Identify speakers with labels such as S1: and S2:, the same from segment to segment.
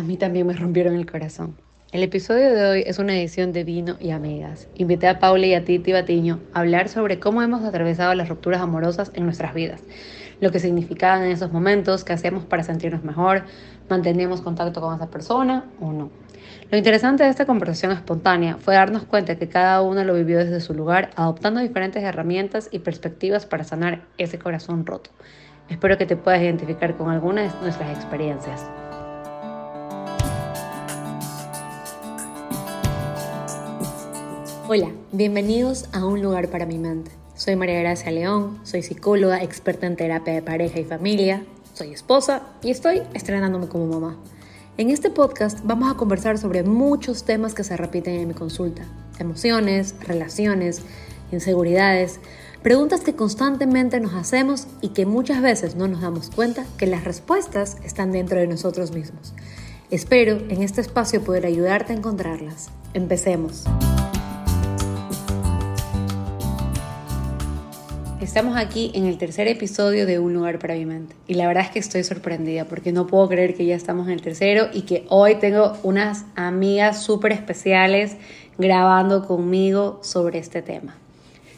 S1: A mí también me rompieron el corazón. El episodio de hoy es una edición de Vino y Amigas. Invité a Paula y a Titi Batiño a hablar sobre cómo hemos atravesado las rupturas amorosas en nuestras vidas, lo que significaban en esos momentos, qué hacíamos para sentirnos mejor, manteníamos contacto con esa persona o no. Lo interesante de esta conversación espontánea fue darnos cuenta que cada uno lo vivió desde su lugar, adoptando diferentes herramientas y perspectivas para sanar ese corazón roto. Espero que te puedas identificar con alguna de nuestras experiencias. Hola, bienvenidos a Un lugar para mi mente. Soy María Gracia León, soy psicóloga, experta en terapia de pareja y familia, soy esposa y estoy estrenándome como mamá. En este podcast vamos a conversar sobre muchos temas que se repiten en mi consulta. Emociones, relaciones, inseguridades, preguntas que constantemente nos hacemos y que muchas veces no nos damos cuenta que las respuestas están dentro de nosotros mismos. Espero en este espacio poder ayudarte a encontrarlas. Empecemos. Estamos aquí en el tercer episodio de Un lugar para mi mente y la verdad es que estoy sorprendida porque no puedo creer que ya estamos en el tercero y que hoy tengo unas amigas súper especiales grabando conmigo sobre este tema.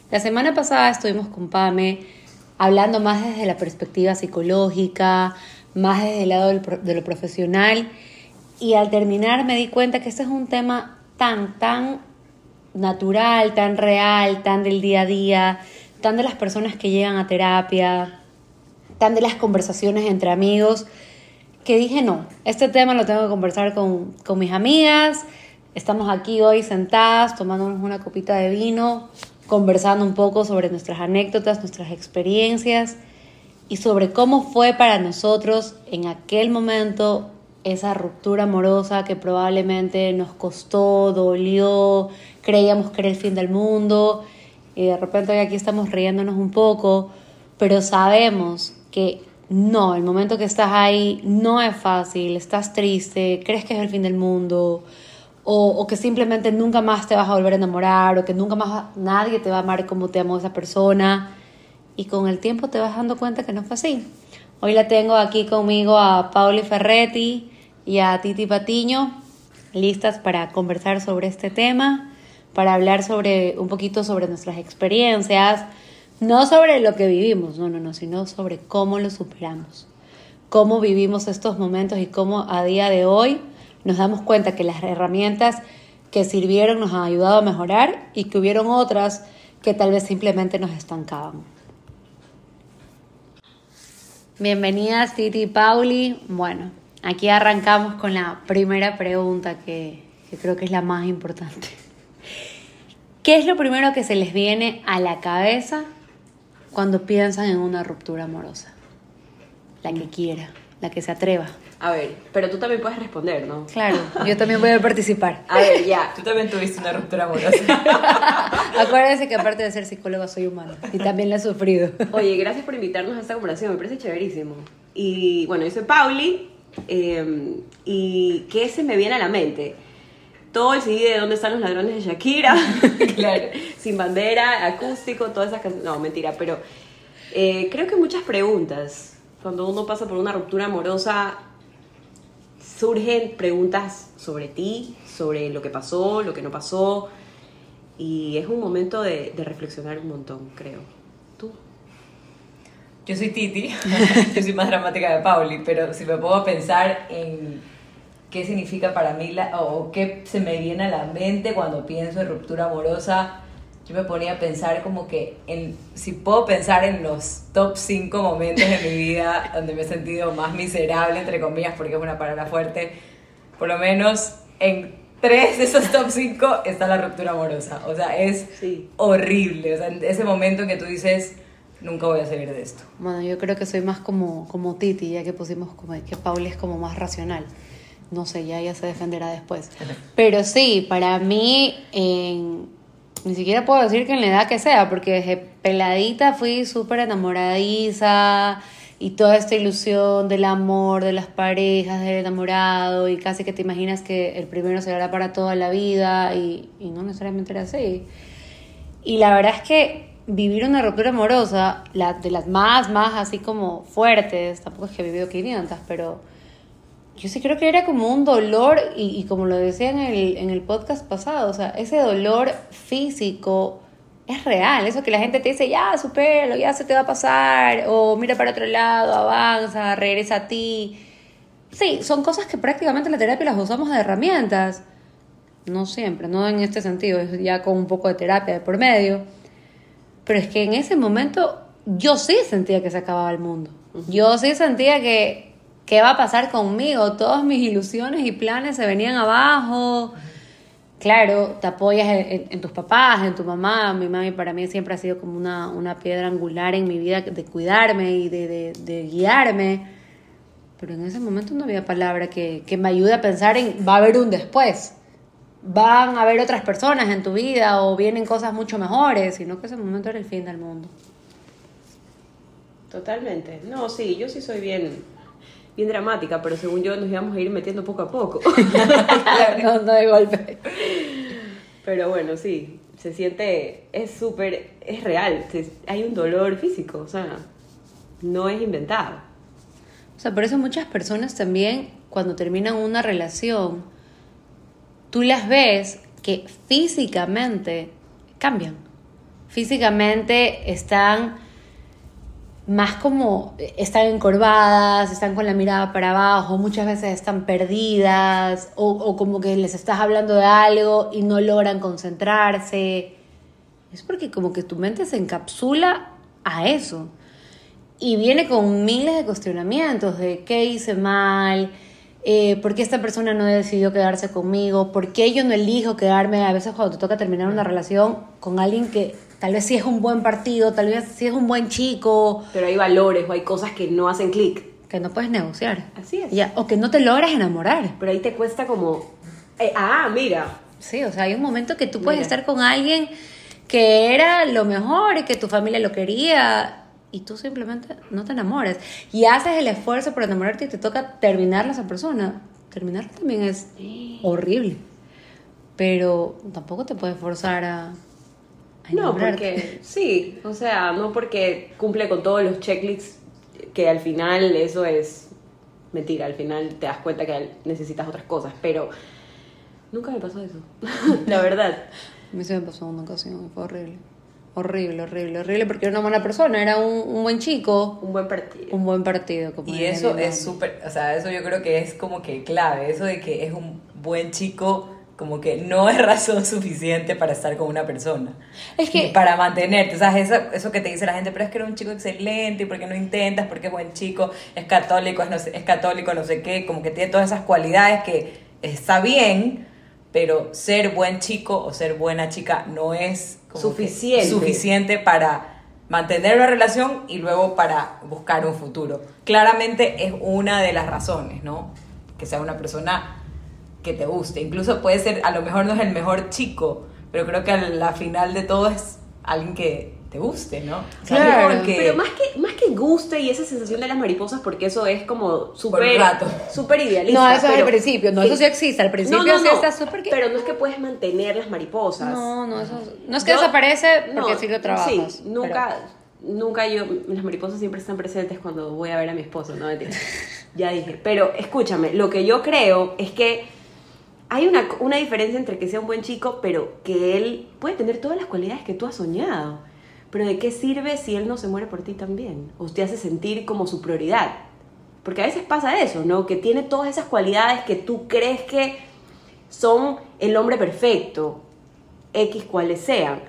S1: La semana pasada estuvimos con Pame hablando más desde la perspectiva psicológica, más desde el lado de lo profesional y al terminar me di cuenta que este es un tema tan, tan natural, tan real, tan del día a día, tan de las personas que llegan a terapia, tan de las conversaciones entre amigos, que dije, no, este tema lo tengo que conversar con, con mis amigas, estamos aquí hoy sentadas, tomándonos una copita de vino, conversando un poco sobre nuestras anécdotas, nuestras experiencias y sobre cómo fue para nosotros en aquel momento esa ruptura amorosa que probablemente nos costó, dolió, creíamos que era el fin del mundo y de repente hoy aquí estamos riéndonos un poco, pero sabemos que no, el momento que estás ahí no es fácil, estás triste, crees que es el fin del mundo, o, que simplemente nunca más te vas a volver a enamorar, o que nunca más nadie te va a amar como te amó esa persona, y con el tiempo te vas dando cuenta que no fue así. Hoy la tengo aquí conmigo a Pauli Ferretti y a Titi Patiño, listas para conversar sobre este tema para hablar sobre un poquito sobre nuestras experiencias, no sobre lo que vivimos, no, no, no, sino sobre cómo lo superamos, cómo vivimos estos momentos y cómo a día de hoy nos damos cuenta que las herramientas que sirvieron nos han ayudado a mejorar y que hubieron otras que tal vez simplemente nos estancaban. Bienvenidas Titi y Pauli. Bueno, aquí arrancamos con la primera pregunta que, que creo que es la más importante. ¿Qué es lo primero que se les viene a la cabeza cuando piensan en una ruptura amorosa? La que quiera, la que se atreva.
S2: A ver, pero tú también puedes responder, ¿no?
S1: Claro, yo también voy a participar.
S2: A ver, ya, tú también tuviste una ruptura amorosa.
S1: Acuérdense que aparte de ser psicóloga soy humana y también la he sufrido.
S2: Oye, gracias por invitarnos a esta conversación, me parece chéverísimo. Y bueno, yo soy Pauli, eh, y ¿qué se me viene a la mente? Todo el CD de dónde están los ladrones de Shakira, claro, sin bandera, acústico, todas esas canciones. No, mentira, pero eh, creo que muchas preguntas. Cuando uno pasa por una ruptura amorosa, surgen preguntas sobre ti, sobre lo que pasó, lo que no pasó. Y es un momento de, de reflexionar un montón, creo. ¿Tú?
S3: Yo soy Titi, yo soy más dramática de Pauli, pero si me puedo pensar en qué significa para mí la, o qué se me viene a la mente cuando pienso en ruptura amorosa, yo me ponía a pensar como que en, si puedo pensar en los top 5 momentos de mi vida donde me he sentido más miserable, entre comillas, porque es una palabra fuerte, por lo menos en tres de esos top 5 está la ruptura amorosa. O sea, es horrible. O sea, ese momento en que tú dices, nunca voy a salir de esto.
S1: Bueno, yo creo que soy más como, como Titi, ya que pusimos como que Paul es como más racional no sé, ya ella se defenderá después. Pero sí, para mí, ni siquiera puedo decir que en la edad que sea, porque desde peladita fui súper enamoradiza y toda esta ilusión del amor, de las parejas, del enamorado y casi que te imaginas que el primero se hará para toda la vida y, y no necesariamente era así. Y la verdad es que vivir una ruptura amorosa, la, de las más, más así como fuertes, tampoco es que he vivido 500, pero yo sí creo que era como un dolor, y, y como lo decía en el, en el podcast pasado, o sea, ese dolor físico es real. Eso que la gente te dice, ya, supéralo, ya se te va a pasar, o mira para otro lado, avanza, regresa a ti. Sí, son cosas que prácticamente en la terapia las usamos de herramientas. No siempre, no en este sentido, es ya con un poco de terapia de por medio. Pero es que en ese momento yo sí sentía que se acababa el mundo. Yo sí sentía que, ¿qué va a pasar conmigo? Todas mis ilusiones y planes se venían abajo. Claro, te apoyas en, en tus papás, en tu mamá. Mi mami para mí siempre ha sido como una, una piedra angular en mi vida de cuidarme y de, de, guiarme. Pero en ese momento no había palabra que, que me ayude a pensar en va a haber un después. Van a haber otras personas en tu vida o vienen cosas mucho mejores, sino que ese momento era el fin del mundo.
S2: Totalmente. No, sí, yo sí soy bien, bien dramática, pero según yo nos íbamos a ir metiendo poco a poco.
S1: no, no de golpe.
S2: Pero bueno, sí, se siente, es súper, es real, se- hay un dolor físico, o sea, no es inventado.
S1: O sea, por eso muchas personas también, cuando terminan una relación, tú las ves que físicamente cambian. Físicamente están más como, están encorvadas, están con la mirada para abajo, muchas veces están perdidas o, o como que les estás hablando de algo y no logran concentrarse. Es porque como que tu mente se encapsula a eso. Y viene con miles de cuestionamientos de qué hice mal, eh, por qué esta persona no decidió quedarse conmigo, por qué yo no elijo quedarme. A veces cuando te toca terminar una relación con alguien que tal vez sí es un buen partido, tal vez sí es un buen chico,
S2: Pero hay valores o hay cosas que no hacen clic.
S1: que no puedes negociar.
S2: Así es.
S1: Ya, o que no te logras enamorar.
S2: Pero ahí te cuesta como, eh, ah, mira,
S1: Sí, o sea, hay un momento que tú puedes
S2: Mira.
S1: estar con alguien que era lo mejor y que tu familia lo quería y tú simplemente no te enamoras. Y haces el esfuerzo por enamorarte y te toca terminarla a esa persona. Terminarla también es horrible. Pero tampoco te puedes forzar a, a
S2: no, porque sí, o sea, no porque cumple con todos los checklists que al final eso es mentira, al final te das cuenta que necesitas otras cosas, pero nunca me pasó eso, la verdad.
S1: A mí se me pasó una ocasión fue horrible. Horrible, horrible, horrible porque era una buena persona, era un, un buen chico,
S2: Un buen partido.
S1: un buen partido. Como
S3: Y eso es súper, o sea, eso yo creo que es como que clave, eso de que es un buen chico, como que no es razón suficiente para estar con una persona.
S1: Es que-
S3: para mantenerte, o sea, eso, eso que te dice la gente, pero es que era un chico excelente, y por qué no intentas, porque es buen chico, es católico, es, no sé, es católico, no sé qué, como que tiene todas esas cualidades que está bien, pero ser buen chico o ser buena chica no es
S2: Suficiente.
S3: suficiente para mantener una relación y luego para buscar un futuro. Claramente es una de las razones, ¿no? Que sea una persona que te guste. Incluso puede ser, a lo mejor no es el mejor chico, pero creo que a la final de todo es alguien que te guste, ¿no? O sea,
S1: Claro.
S3: mejor que-
S2: Pero más que, más que guste y esa sensación de las mariposas, porque eso es como súper súper idealista.
S1: No, eso es
S2: pero-
S1: al principio, no, eso sí existe, al principio
S2: No, no,
S1: sí
S2: no,
S1: está súper.
S2: Pero no es que puedes mantener las mariposas.
S1: No, no, eso no es que
S2: Yo-
S1: desaparece porque
S2: no,
S1: sí lo trabajas.
S2: Sí, nunca, nunca yo, las mariposas siempre están presentes cuando voy a ver a mi esposo, ¿no? Ya dije. Pero escúchame, lo que yo creo es que hay una, diferencia entre que sea un buen chico, pero que él puede tener todas las cualidades que tú has soñado. Pero ¿de qué sirve si él no se muere por ti también? O te hace sentir como su prioridad. Porque a veces pasa eso, ¿no? Que tiene todas esas cualidades que tú crees que son el hombre perfecto, X cuales sean.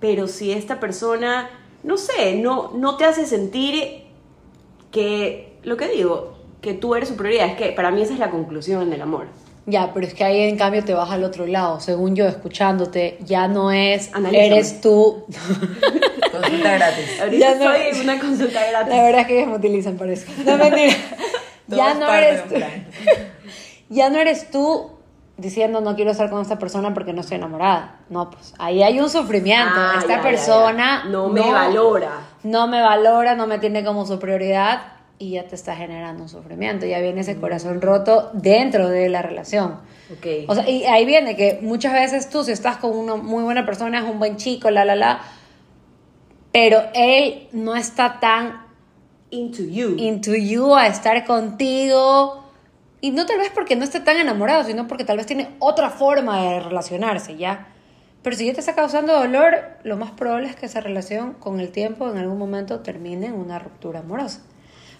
S2: Pero si esta persona, no sé, no, no te hace sentir que, lo que digo, que tú eres su prioridad, es que para mí esa es la conclusión del amor.
S1: Ya, pero es que ahí en cambio te vas al otro lado. Según yo, escuchándote, ya no es
S2: Analízame.
S1: eres tú.
S3: Consulta gratis.
S2: Ahorita
S1: Ya no-
S2: soy una consulta gratis.
S1: La verdad es que ellos me utilizan para eso. No, mentira. Ya no eres tú. Ya no eres tú diciendo no quiero estar con esta persona porque no estoy enamorada. No, pues ahí hay un sufrimiento.
S2: Ah,
S1: esta
S2: ya, ya,
S1: persona.
S2: No me valora.
S1: No me valora, no me tiene como su prioridad y ya te está generando un sufrimiento. Ya viene ese corazón roto dentro de la relación.
S2: Ok.
S1: O sea, y ahí viene que muchas veces tú, si estás con una muy buena persona, es un buen chico, la, la, la, pero él no está tan
S2: Into you.
S1: into you a estar contigo Y no tal vez porque no esté tan enamorado, sino porque tal vez tiene otra forma de relacionarse, ¿ya? Pero si ya te está causando dolor, lo más probable es que esa relación con el tiempo en algún momento termine en una ruptura amorosa.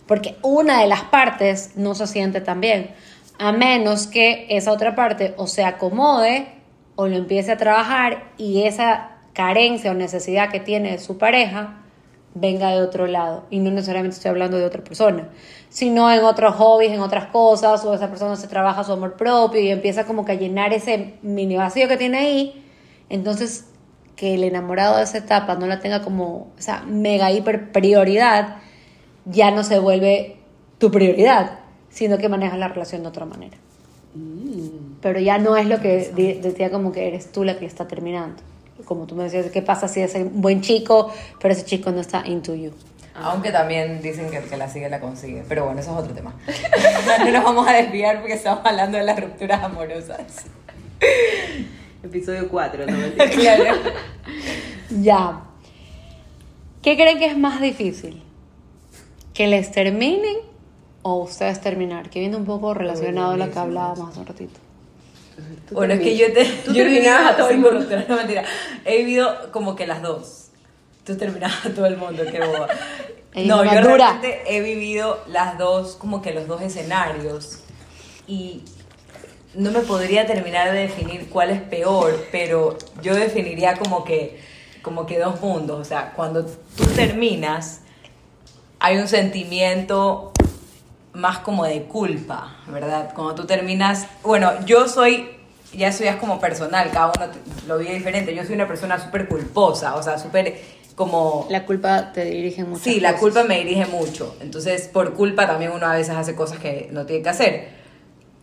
S1: Porque una de las partes no se siente tan bien, a menos que esa otra parte o se acomode o lo empiece a trabajar y esa carencia o necesidad que tiene de su pareja venga de otro lado. Y no necesariamente estoy hablando de otra persona, sino en otros hobbies, en otras cosas, o esa persona se trabaja su amor propio y empieza como que a llenar ese mini vacío que tiene ahí. Entonces, que el enamorado de esa etapa no la tenga como esa mega hiper prioridad, ya no se vuelve tu prioridad, sino que manejas la relación de otra manera. Pero ya no es lo que decía como que eres tú la que está terminando como tú me decías, ¿qué pasa si es un buen chico, pero ese chico no está into you?
S3: Aunque también dicen que el que la sigue la consigue. Pero bueno, eso es otro tema. no nos vamos a desviar porque estamos hablando de las rupturas amorosas.
S2: Episodio 4, ¿no?
S3: claro.
S1: Ya. ¿Qué creen que es más difícil? ¿Que les terminen o ustedes terminar? Que viene un poco relacionado a lo que hablábamos hace un ratito.
S3: Bueno, es que yo te.
S2: Tú terminabas a todo el mundo.
S3: No, mentira. He vivido como que las dos. Tú terminabas a todo el mundo, qué boba. No, yo realmente he vivido las dos, como que los dos escenarios. Y no me podría terminar de definir cuál es peor, pero yo definiría como que, como que dos mundos. O sea, cuando tú terminas, hay un sentimiento más como de culpa, ¿verdad? Cuando tú terminas, bueno, yo soy, ya eso ya es como personal, cada uno lo vive diferente, yo soy una persona súper culposa, o sea, súper como...
S1: La culpa te dirige mucho.
S3: Sí, la culpa me dirige mucho, entonces por culpa también uno a veces hace cosas que no tiene que hacer.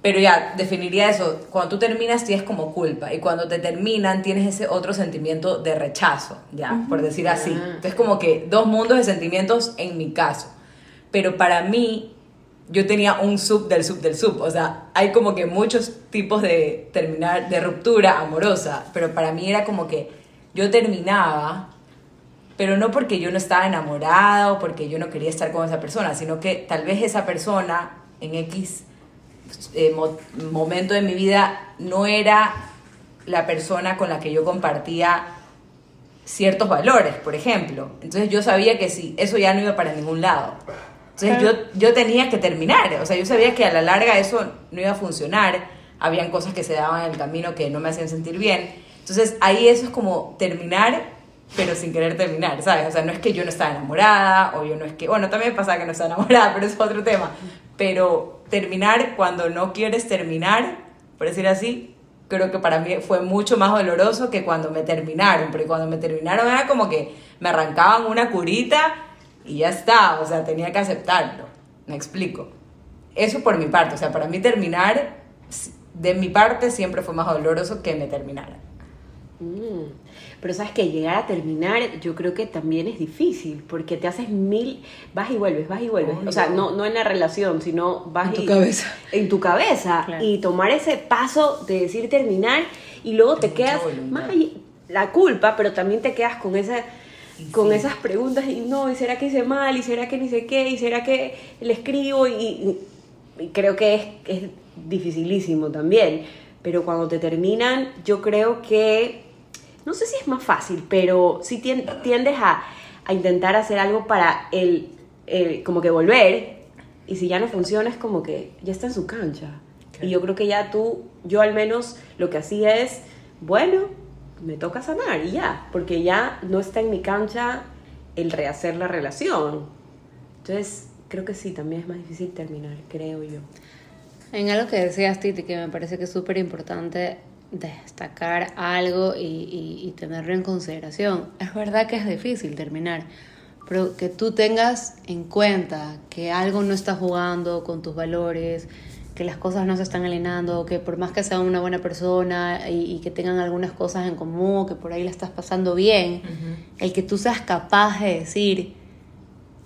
S3: Pero ya, definiría eso, cuando tú terminas tienes como culpa y cuando te terminan tienes ese otro sentimiento de rechazo, ya, por decir así. Ah. Entonces como que dos mundos de sentimientos en mi caso. Pero para mí yo tenía un sub del sub del sub. O sea, hay como que muchos tipos de terminar, de ruptura amorosa, pero para mí era como que yo terminaba, pero no porque yo no estaba enamorada o porque yo no quería estar con esa persona, sino que tal vez esa persona en X eh, momento de mi vida no era la persona con la que yo compartía ciertos valores, por ejemplo. Entonces yo sabía que sí, eso ya no iba para ningún lado. Entonces yo, yo tenía que terminar, o sea, yo sabía que a la larga eso no iba a funcionar, habían cosas que se daban en el camino que no me hacían sentir bien. Entonces ahí eso es como terminar, pero sin querer terminar, ¿sabes? O sea, no es que yo no estaba enamorada, o yo no es que, bueno, también pasa que no estaba enamorada, pero es otro tema. Pero terminar cuando no quieres terminar, por decir así, creo que para mí fue mucho más doloroso que cuando me terminaron, porque cuando me terminaron era como que me arrancaban una curita y ya está, o sea, tenía que aceptarlo, me explico. Eso por mi parte, o sea, para mí terminar, de mi parte siempre fue más doloroso que me terminara.
S2: Mm. Pero sabes que llegar a terminar yo creo que también es difícil, porque te haces mil, vas y vuelves, vas y vuelves. o sea, no, no en la relación, sino vas
S1: en tu cabeza.
S2: En tu cabeza. Y tomar ese paso de decir terminar y luego te quedas más la culpa, pero también te quedas con esa con esas preguntas y no, ¿y será que hice mal? ¿Y será que ni sé qué? ¿Y será que le escribo? Y, creo que es, es dificilísimo también. Pero cuando te terminan, yo creo que, no sé si es más fácil, pero si tiendes a, a intentar hacer algo para el, como que volver. Y si ya no funciona, es como que ya está en su cancha. Y yo creo que ya tú, yo al menos lo que hacía es, bueno, me toca sanar y ya, porque ya no está en mi cancha el rehacer la relación. Entonces, creo que sí, también es más difícil terminar, creo yo.
S1: En algo que decías, Titi, que me parece que es súper importante destacar algo y, y, tenerlo en consideración. Es verdad que es difícil terminar, pero que tú tengas en cuenta que algo no está jugando con tus valores, que las cosas no se están alineando, que por más que sea una buena persona y, que tengan algunas cosas en común, que por ahí la estás pasando bien, el que tú seas capaz de decir,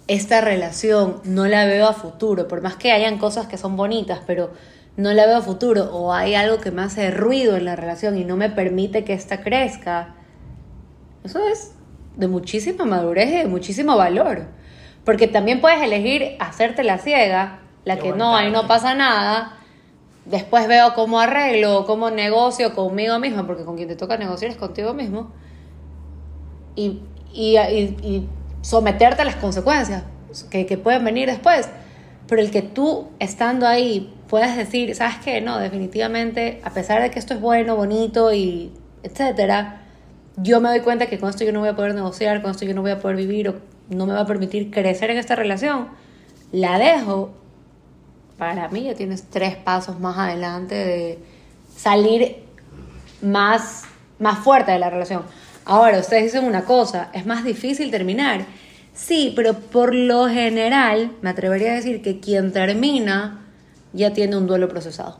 S1: esta relación no la veo a futuro, por más que hayan cosas que son bonitas, pero no la veo futuro, o hay algo que me hace ruido en la relación y no me permite que esta crezca, eso es de muchísima madurez y de muchísimo valor. Porque también puedes elegir hacerte la ciega la que no, ahí no pasa nada, después veo cómo arreglo, cómo negocio conmigo mismo, porque con quien te toca negociar es contigo mismo, y, y, y- y someterte a las consecuencias que, que pueden venir después. Pero el que tú, estando ahí, puedas decir, ¿sabes qué? No, definitivamente, a pesar de que esto es bueno, bonito y etcétera, yo me doy cuenta que con esto yo no voy a poder negociar, con esto yo no voy a poder vivir o no me va a permitir crecer en esta relación, la dejo. Para mí ya tienes tres pasos más adelante de salir más, más fuerte de la relación. Ahora, ustedes dicen una cosa, es más difícil terminar. Sí, pero por lo general me atrevería a decir que quien termina ya tiene un duelo procesado.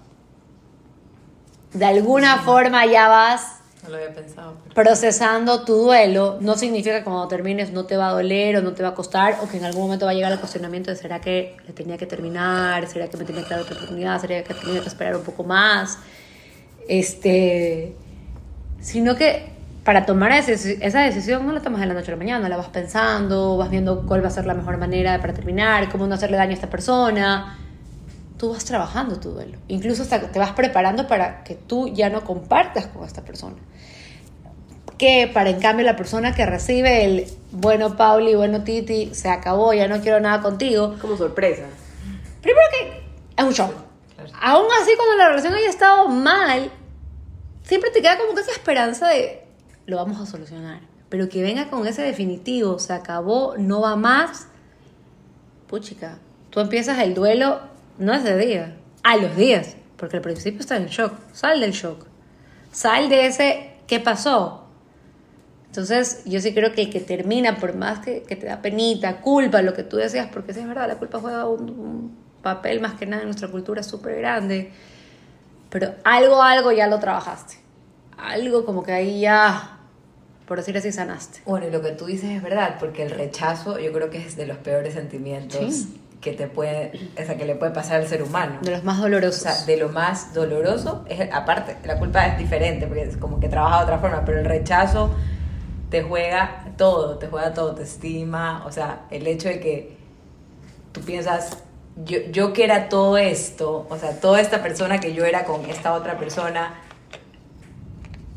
S1: De alguna forma ya vas
S3: No lo había pensado. pero-
S1: procesando tu duelo. No significa que cuando termines no te va a doler o no te va a costar o que en algún momento va a llegar el cuestionamiento de ¿será que le tenía que terminar? ¿Será que me tenía que dar otra oportunidad? ¿Será que tenía que esperar un poco más? Este, sino que para tomar esa decisión no la tomas de la noche a la mañana, la vas pensando, vas viendo cuál va a ser la mejor manera para terminar, cómo no hacerle daño a esta persona. Tú vas trabajando tu duelo. Incluso hasta te vas preparando para que tú ya no compartas con esta persona. Que para en cambio la persona que recibe el bueno Pauli, bueno Titi, se acabó, ya no quiero nada contigo,
S2: Como sorpresa.
S1: Primero que es un shock.
S3: Claro.
S1: Aún así, cuando la relación haya estado mal, siempre te queda como que esa esperanza de lo vamos a solucionar. Pero que venga con ese definitivo, se acabó, no va más. Puchica, tú empiezas el duelo, no ese día, a los días. Porque al principio estás en shock. Sal del shock. Sal de ese, ¿qué pasó? Entonces, yo sí creo que el que termina, por más que, que te da penita, culpa, lo que tú decías, porque sí es verdad, la culpa juega un, un papel más que nada en nuestra cultura súper grande, pero algo, algo ya lo trabajaste. Algo como que ahí ya, por decir así, sanaste.
S3: Bueno, y lo que tú dices es verdad, porque el rechazo yo creo que es de los peores sentimientos
S1: Sí.
S3: Que te puede, o sea, que le puede pasar al ser humano.
S1: De los más
S3: O
S1: dolorosos.
S3: sea, de lo más doloroso, es, aparte, la culpa es diferente, porque es como que trabaja de otra forma, pero el rechazo te juega todo, te juega todo, te estima, o sea, el hecho de que tú piensas, yo, yo que era todo esto, o sea, toda esta persona que yo era con esta otra persona,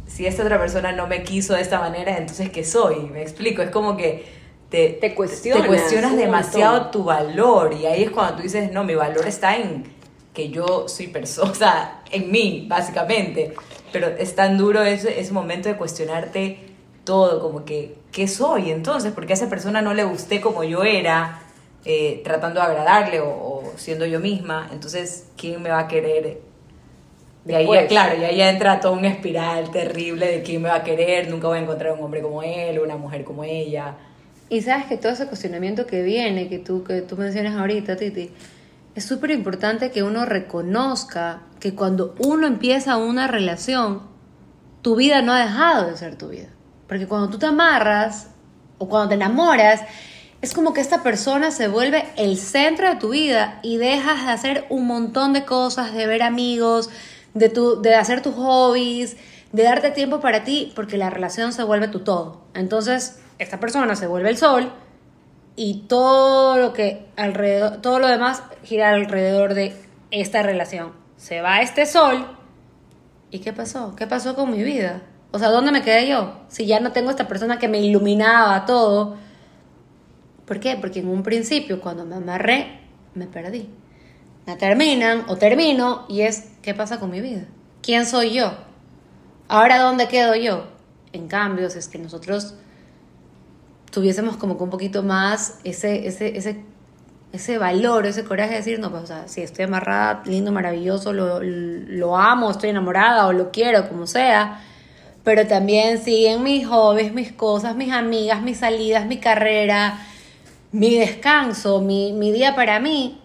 S3: si esta otra persona no me quiso de esta manera, entonces ¿qué soy? Me explico, es como que te,
S2: Te cuestionas
S3: te cuestionas
S2: un
S3: demasiado tu valor y ahí es cuando tú dices, no, mi valor está en que yo soy persona, o sea, en mí, básicamente. Pero es tan duro ese, ese momento de cuestionarte todo, como que, ¿qué soy entonces? Porque a esa persona no le gusté como yo era, eh, tratando de agradarle o, o siendo yo misma, entonces, ¿quién me va a querer? Y ahí ya, claro, y ahí ya entra todo un espiral terrible de quién me va a querer, nunca voy a encontrar un hombre como él, una mujer como ella.
S1: Y sabes que todo ese cuestionamiento que viene, que tú, que tú mencionas ahorita, Titi, es súper importante que uno reconozca que cuando uno empieza una relación, tu vida no ha dejado de ser tu vida. Porque cuando tú te amarras o cuando te enamoras, es como que esta persona se vuelve el centro de tu vida y dejas de hacer un montón de cosas, de ver amigos, de, tu, de hacer tus hobbies, de darte tiempo para ti, porque la relación se vuelve tu todo. Entonces, esta persona se vuelve el sol y todo lo que alrededor, todo lo demás gira alrededor de esta relación. Se va este sol ¿y qué pasó? ¿Qué pasó con mi vida? O sea, ¿dónde me quedé yo? Si ya no tengo esta persona que me iluminaba todo. ¿Por qué? Porque en un principio, cuando me amarré, me perdí. Me terminan o termino y es, ¿qué pasa con mi vida? ¿Quién soy yo? Ahora, ¿dónde quedo yo? En cambio, si es que nosotros tuviésemos como que un poquito más ese, ese, ese, ese valor, ese coraje de decir, no, pues, o sea, si estoy amarrada, lindo, maravilloso, lo, lo amo, estoy enamorada o lo quiero, como sea, pero también siguen mis hobbies, mis cosas, mis amigas, mis salidas, mi carrera, mi descanso, mi, mi día para mí,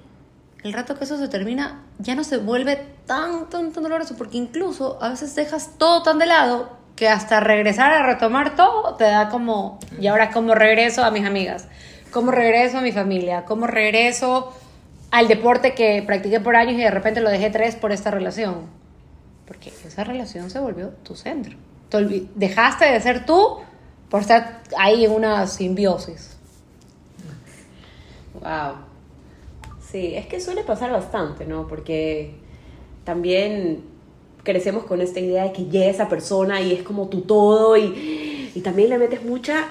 S1: el rato que eso se termina, ya no se vuelve tan, tan, tan doloroso, porque incluso a veces dejas todo tan de lado que hasta regresar a retomar todo te da como, y ahora cómo regreso a mis amigas, cómo regreso a mi familia, cómo regreso al deporte que practiqué por años y de repente lo dejé tres por esta relación. Porque esa relación se volvió tu centro. Dejaste de ser tú por estar ahí en una simbiosis.
S2: Wow. Sí, es que suele pasar bastante, ¿no? Porque también crecemos con esta idea de que llega esa persona y es como tu todo y, y también le metes mucha,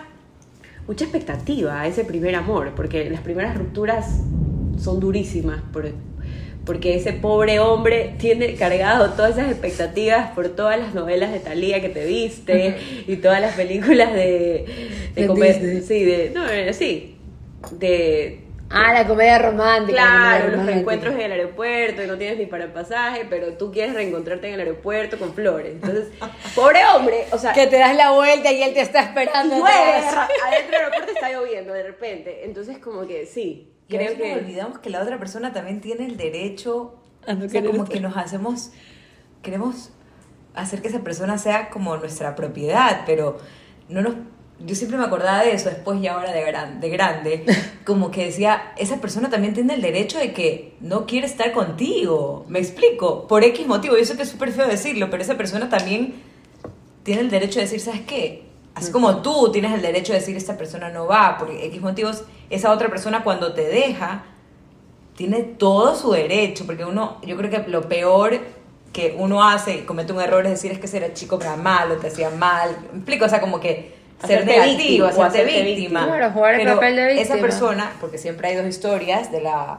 S2: mucha expectativa a ese primer amor, porque las primeras rupturas son durísimas, por- porque ese pobre hombre tiene cargado todas esas expectativas por todas las novelas de Thalía que te viste y todas las películas de, de
S1: De
S2: comer- sí, de, no, eh, sí, de
S1: Ah, la comedia romántica. la
S2: Claro,
S1: comedia
S2: los reencuentros en el aeropuerto y no tienes ni para el pasaje, pero tú quieres reencontrarte en el aeropuerto con flores. Entonces, pobre hombre, o sea,
S1: Que te das la vuelta y él te está esperando.
S2: adentro del aeropuerto está lloviendo de repente. Entonces, como que sí,
S3: Y
S2: creo
S3: veces nos
S2: que
S3: olvidamos que la otra persona también tiene el derecho,
S1: A no
S3: o sea, como
S1: estar.
S3: que nos hacemos, queremos hacer que esa persona sea como nuestra propiedad, pero no nos, yo siempre me acordaba de eso después y ahora de, gran, de grande, como que decía, esa persona también tiene el derecho de que no quiere estar contigo, me explico, por X motivo, yo sé que es súper feo decirlo, pero esa persona también tiene el derecho de decir, ¿sabes qué? Así como tú tienes el derecho de decir, esta persona no va, por X motivos, esa otra persona cuando te deja, tiene todo su derecho, porque uno, yo creo que lo peor que uno hace y comete un error es decir, es que ese era chico era malo, te hacía mal, me explico, o sea, como que ser
S2: Hacerte
S3: negativo,
S2: víctima, o
S3: hacerte
S2: hacerte
S3: víctima.
S2: víctima.
S1: Claro, jugar el
S3: Pero
S1: papel de
S3: Esa
S1: víctima.
S3: persona, porque siempre hay dos historias de la,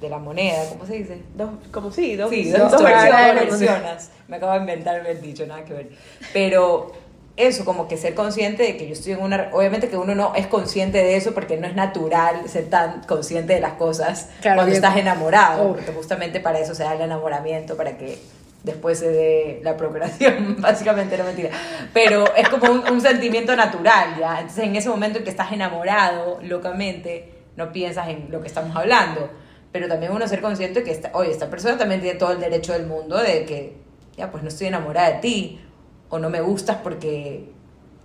S3: de la moneda, ¿cómo se dice?
S2: dos, como sí, dos,
S3: Sí,
S2: dos
S3: dos, versiones,
S1: versiones.
S3: dos versiones. Me acabo de inventar el dicho, nada que ver. Pero eso, como que ser consciente de que yo estoy en una... Obviamente que uno no es consciente de eso porque no es natural ser tan consciente de las cosas
S1: Claro,
S3: cuando
S1: bien.
S3: estás enamorado.
S1: Uf.
S3: Porque justamente para eso se da el enamoramiento, para que después se dé la procreación, básicamente, no mentira. Pero es como un, un sentimiento natural, ¿ya? Entonces en ese momento en que estás enamorado, locamente, no piensas en lo que estamos hablando. Pero también uno ser consciente que, esta, oye, esta persona también tiene todo el derecho del mundo de que, ya, pues no estoy enamorada de ti, o no me gustas porque...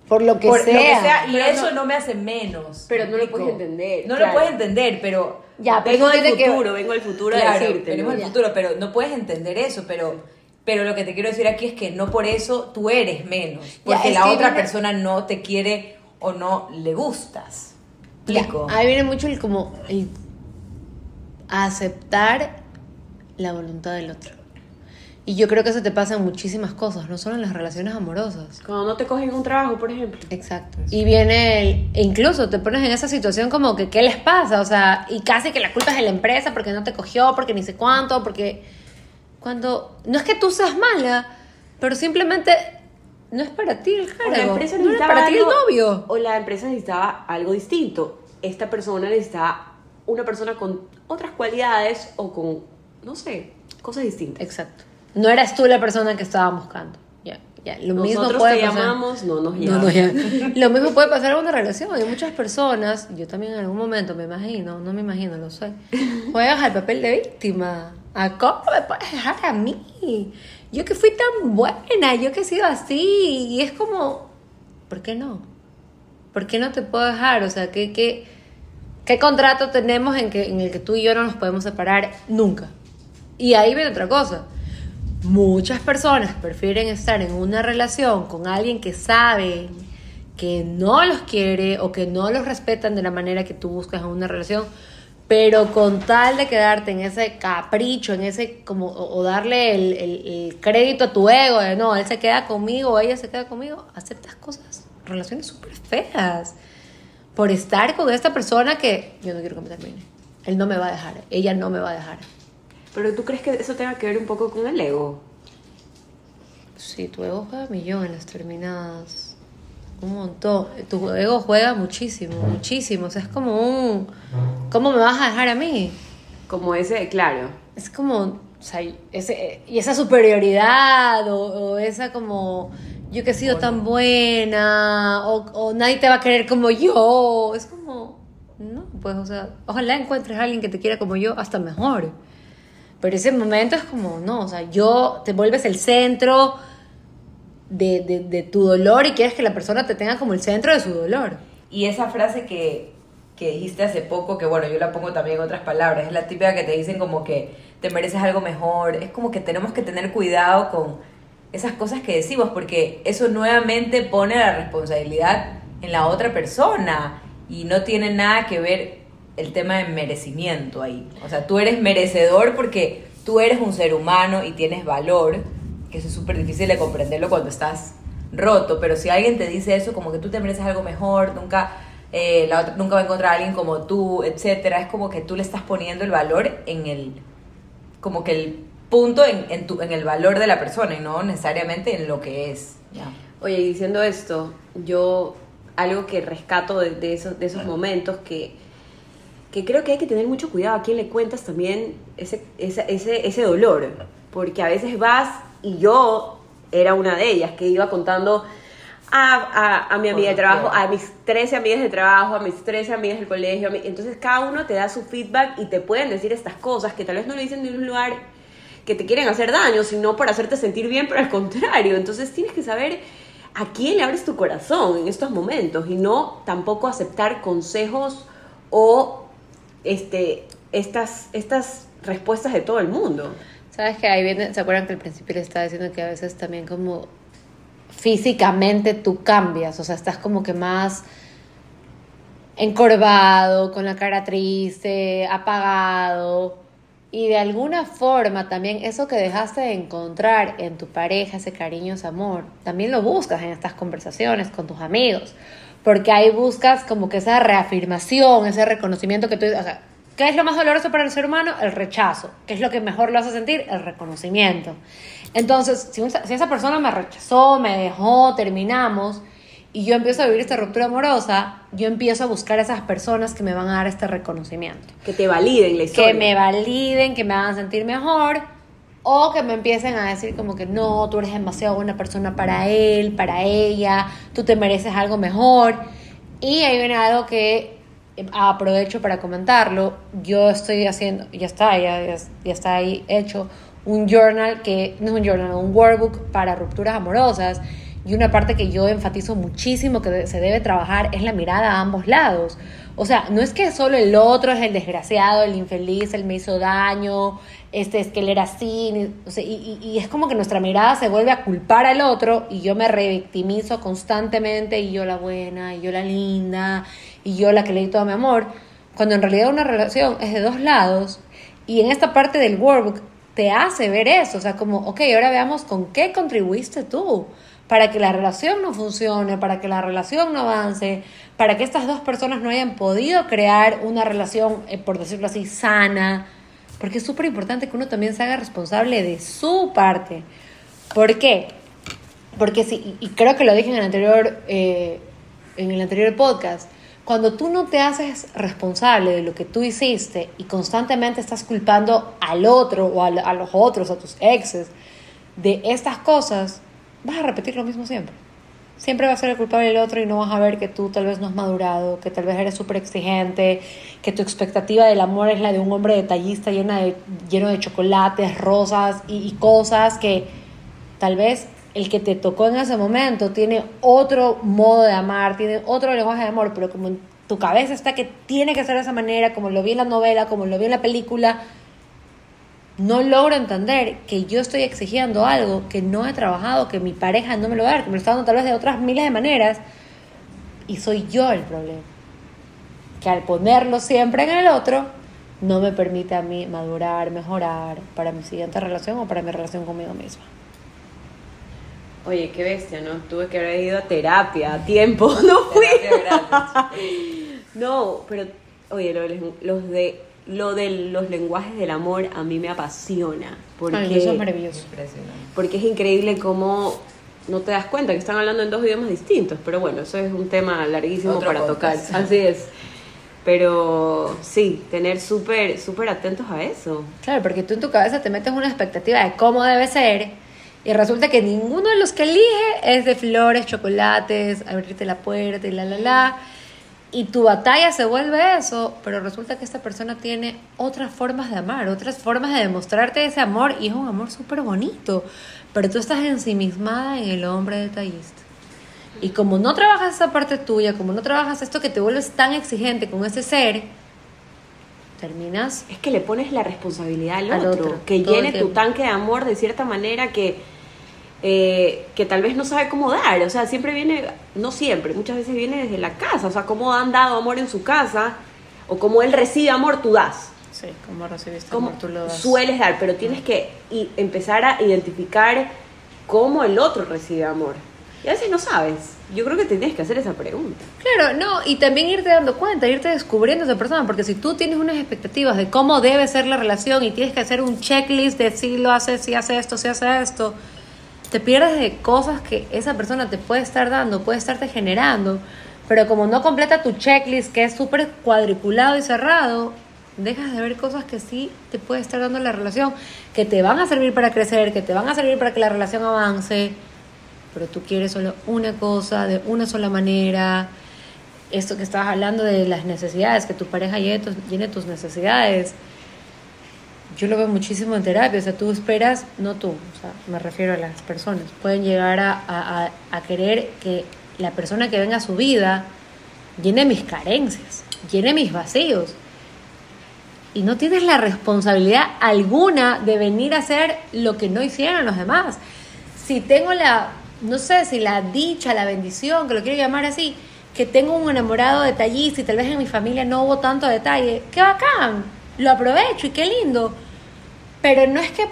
S1: Por lo que
S3: por lo
S1: sea.
S3: y
S2: Pero
S3: eso
S2: no-
S3: no, me hace menos.
S2: pero
S3: ¿me
S2: no lo puedes entender,
S3: No
S2: claro.
S3: lo puedes entender, pero...
S1: Ya, pero
S2: vengo del
S1: tiene que-
S2: futuro, vengo del futuro
S3: Claro,
S2: a decirte.
S3: venimos del futuro, pero no puedes entender eso, pero, pero lo que te quiero decir aquí es que no por eso tú eres menos, porque la otra
S1: viene-
S3: persona no te quiere o no le gustas.
S1: Ya,
S3: ¿Explico?
S1: ahí viene mucho el como el aceptar la voluntad del otro. Y yo creo que eso te pasa en muchísimas cosas, no solo en las relaciones amorosas.
S2: Cuando no te cogen un trabajo, por ejemplo.
S1: Exacto. Y viene el, e incluso te pones en esa situación como que, ¿qué les pasa? O sea, y casi que la culpa es de la empresa porque no te cogió, porque ni sé cuánto, porque cuando, no es que tú seas mala, pero simplemente no es para ti el cargo. no es para ti el novio.
S2: O la empresa necesitaba algo distinto. Esta persona necesitaba una persona con otras cualidades o con, no sé, cosas distintas.
S1: Exacto. No eras tú la persona que estaban buscando. Ya, ya. Lo mismo puede
S2: te
S1: pasar.
S2: llamamos, no nos
S1: No,
S2: llamamos.
S1: no, ya. Lo mismo puede pasar en una relación. Hay muchas personas, yo también en algún momento me imagino, no me imagino, lo soy, juegas al papel de víctima. ¿A cómo me puedes dejar a mí? Yo que fui tan buena, yo que he sido así. Y es como, ¿por qué no? ¿Por qué no te puedo dejar? O sea, ¿qué, qué, qué contrato tenemos en, que, en el que tú y yo no nos podemos separar nunca? Y ahí viene otra cosa. Muchas personas prefieren estar en una relación con alguien que saben que no los quiere o que no los respetan de la manera que tú buscas en una relación, pero con tal de quedarte en ese capricho, en ese como o, darle el, el- el crédito a tu ego de no, él se queda conmigo ella se queda conmigo, aceptas cosas, relaciones súper feas por estar con esta persona que yo no quiero que me termine. Él no me va a dejar, ella no me va a dejar.
S2: Pero tú crees que eso tenga que ver un poco con el ego.
S1: Sí, tu ego juega millón en las terminadas. Un montón. Tu ego juega muchísimo, muchísimo. O sea, es como un... ¿Cómo me vas a dejar a mí?
S2: Como ese, claro.
S1: Es como... O sea, ese, y esa superioridad o, o esa como... Yo que he sido tan buena o, o nadie te va a querer como yo. Es como... No, pues, o sea, ojalá encuentres a alguien que te quiera como yo, hasta mejor. Pero ese momento es como, no, o sea, yo te vuelves el centro de, de- tu dolor y quieres que la persona te tenga como el centro de su dolor.
S3: Y esa frase que, que dijiste hace poco, que bueno, yo la pongo también en otras palabras, es la típica que te dicen como que te mereces algo mejor. Es como que tenemos que tener cuidado con esas cosas que decimos, porque eso nuevamente pone la responsabilidad en la otra persona y no tiene nada que ver el tema de merecimiento ahí. O sea, tú eres merecedor porque tú eres un ser humano y tienes valor, que eso es súper difícil de comprenderlo cuando estás roto, pero si alguien te dice eso, como que tú te mereces algo mejor, nunca, eh, la otra, nunca va a encontrar a alguien como tú, etcétera, es como que tú le estás poniendo el valor en el, como que el punto en, en, tu, en el valor de la persona y no necesariamente en lo que es. Ya.
S2: Oye, diciendo esto, yo algo que rescato de, esos, de esos momentos que, que creo que hay que tener mucho cuidado a quién le cuentas también ese, ese, ese, ese dolor, porque a veces vas y yo era una de ellas que iba contando a, a, a mi amiga de trabajo, a mis 13 amigas de trabajo, a mis 13 amigas del colegio. mi- entonces cada uno te da su feedback y te pueden decir estas cosas que tal vez no lo dicen de un lugar que te quieren hacer daño, sino para hacerte sentir bien, pero al contrario. Entonces tienes que saber a quién le abres tu corazón en estos momentos y no tampoco aceptar consejos o este, estas, estas respuestas de todo el mundo.
S1: Sabes que ahí viene, ¿se acuerdan que al principio le estaba diciendo que a veces también como físicamente tú cambias, o sea, estás como que más encorvado, con la cara triste, apagado. Y de alguna forma también eso que dejaste de encontrar en tu pareja, ese cariño, ese amor, también lo buscas en estas conversaciones con tus amigos. Porque ahí buscas como que esa reafirmación, ese reconocimiento que tú... O sea, ¿qué es lo más doloroso para el ser humano? El rechazo. ¿Qué es lo que mejor lo hace sentir? El reconocimiento. Entonces, si, un- si esa persona me rechazó, me dejó, terminamos, y yo empiezo a vivir esta ruptura amorosa, yo empiezo a buscar a esas personas que me van a dar este reconocimiento
S2: Que te validen la historia.
S1: que me validen, que me hagan sentir mejor, o que me empiecen a decir como que no, tú eres demasiado buena persona para él, para ella, tú te mereces algo mejor. Y ahí viene algo que aprovecho para comentarlo. Yo estoy haciendo, ya está, ya, ya, ya está ahí hecho, un journal que, no es un journal, un workbook para rupturas amorosas. Y una parte que yo enfatizo muchísimo que se debe trabajar es la mirada a ambos lados. O sea, no es que solo el otro es el desgraciado, el infeliz, el me hizo daño, este es que él era así, o sea, y, y- y es como que nuestra mirada se vuelve a culpar al otro y yo me revictimizo constantemente y yo la buena, y yo la linda, y yo la que le di todo mi amor, cuando en realidad una relación es de dos lados y en esta parte del workbook te hace ver eso, o sea, como, ok, ahora veamos con qué contribuiste tú para que la relación no funcione, para que la relación no avance, para que estas dos personas no hayan podido crear una relación, eh, por decirlo así, sana, porque es súper importante que uno también se haga responsable de su parte. ¿Por qué? Porque y y creo que lo dije en el anterior, eh, en el anterior podcast, cuando tú no te haces responsable de lo que tú hiciste y constantemente estás culpando al otro o a, los otros, a tus exes, de estas cosas, vas a repetir lo mismo siempre. Siempre va a ser el culpable el otro y no vas a ver que tú tal vez no has madurado, que tal vez eres súper exigente, que tu expectativa del amor es la de un hombre detallista llena de, lleno de chocolates, rosas y cosas que tal vez el que te tocó en ese momento tiene otro modo de amar, tiene otro lenguaje de amor, pero como en tu cabeza está que tiene que ser de esa manera, como lo vi en la novela, como lo vi en la película, no logro entender que yo estoy exigiendo algo que no he trabajado, que mi pareja no me lo va a dar, que me lo está dando tal vez de otras miles de maneras, y soy yo el problema. Que al ponerlo siempre en el otro, no me permite a mí madurar, mejorar para mi siguiente relación o para mi relación conmigo misma.
S2: Oye, qué bestia, ¿no? Tuve que haber ido a terapia a tiempo, no fui. No, pero, oye, lo de, los- los de, lo de los lenguajes del amor a mí me apasiona. Porque,
S1: Ay, eso es maravilloso.
S3: Impresionante.
S2: porque es increíble cómo no te das cuenta que están hablando en dos idiomas distintos. Pero bueno, eso es un tema larguísimo
S3: Otro
S2: para
S3: podcast.
S2: tocar. Así es. Pero sí, tener súper, súper atentos a eso.
S1: Claro, porque tú en tu cabeza te metes una expectativa de cómo debe ser y resulta que ninguno de los que elige es de flores, chocolates, abrirte la puerta y la la la. Y tu batalla se vuelve eso, pero resulta que esta persona tiene otras formas de amar, otras formas de demostrarte ese amor y es un amor súper bonito. Pero tú estás ensimismada en el hombre detallista. Y como no trabajas esa parte tuya, como no trabajas esto que te vuelves tan exigente con ese ser, terminas
S2: Es que le pones la responsabilidad al,
S1: Al
S2: otro,
S1: otro,
S2: que llene tu tanque de amor de cierta manera que, eh, que tal vez no sabe cómo dar. O sea, siempre viene, no siempre, muchas veces viene desde la casa. O sea, cómo han dado amor en su casa o cómo él recibe amor, tú das.
S1: Sí, como recibiste,
S2: cómo
S1: como tú lo das.
S2: sueles dar, pero tienes que i- empezar a identificar cómo el otro recibe amor. Y a veces no sabes. Yo creo que te tienes que hacer esa pregunta.
S1: Claro, no, y también irte dando cuenta, irte descubriendo a esa persona, porque si tú tienes unas expectativas de cómo debe ser la relación y tienes que hacer un checklist de si lo hace, si hace esto, si hace esto, te pierdes de cosas que esa persona te puede estar dando, puede estarte generando, pero como no completa tu checklist, que es súper cuadriculado y cerrado, dejas de ver cosas que sí te puede estar dando la relación, que te van a servir para crecer, que te van a servir para que la relación avance pero tú quieres solo una cosa, de una sola manera. Esto que estabas hablando de las necesidades, que tu pareja llene tus, tus necesidades. Yo lo veo muchísimo en terapia, o sea, tú esperas, no tú, o sea, me refiero a las personas, pueden llegar a, a- a- querer que la persona que venga a su vida llene mis carencias, llene mis vacíos. Y no tienes la responsabilidad alguna de venir a hacer lo que no hicieron los demás. Si tengo la, no sé, si la dicha, la bendición, que lo quiero llamar así, que tengo un enamorado detallista y tal vez en mi familia no hubo tanto detalle, qué bacán, lo aprovecho y qué lindo. Pero no es que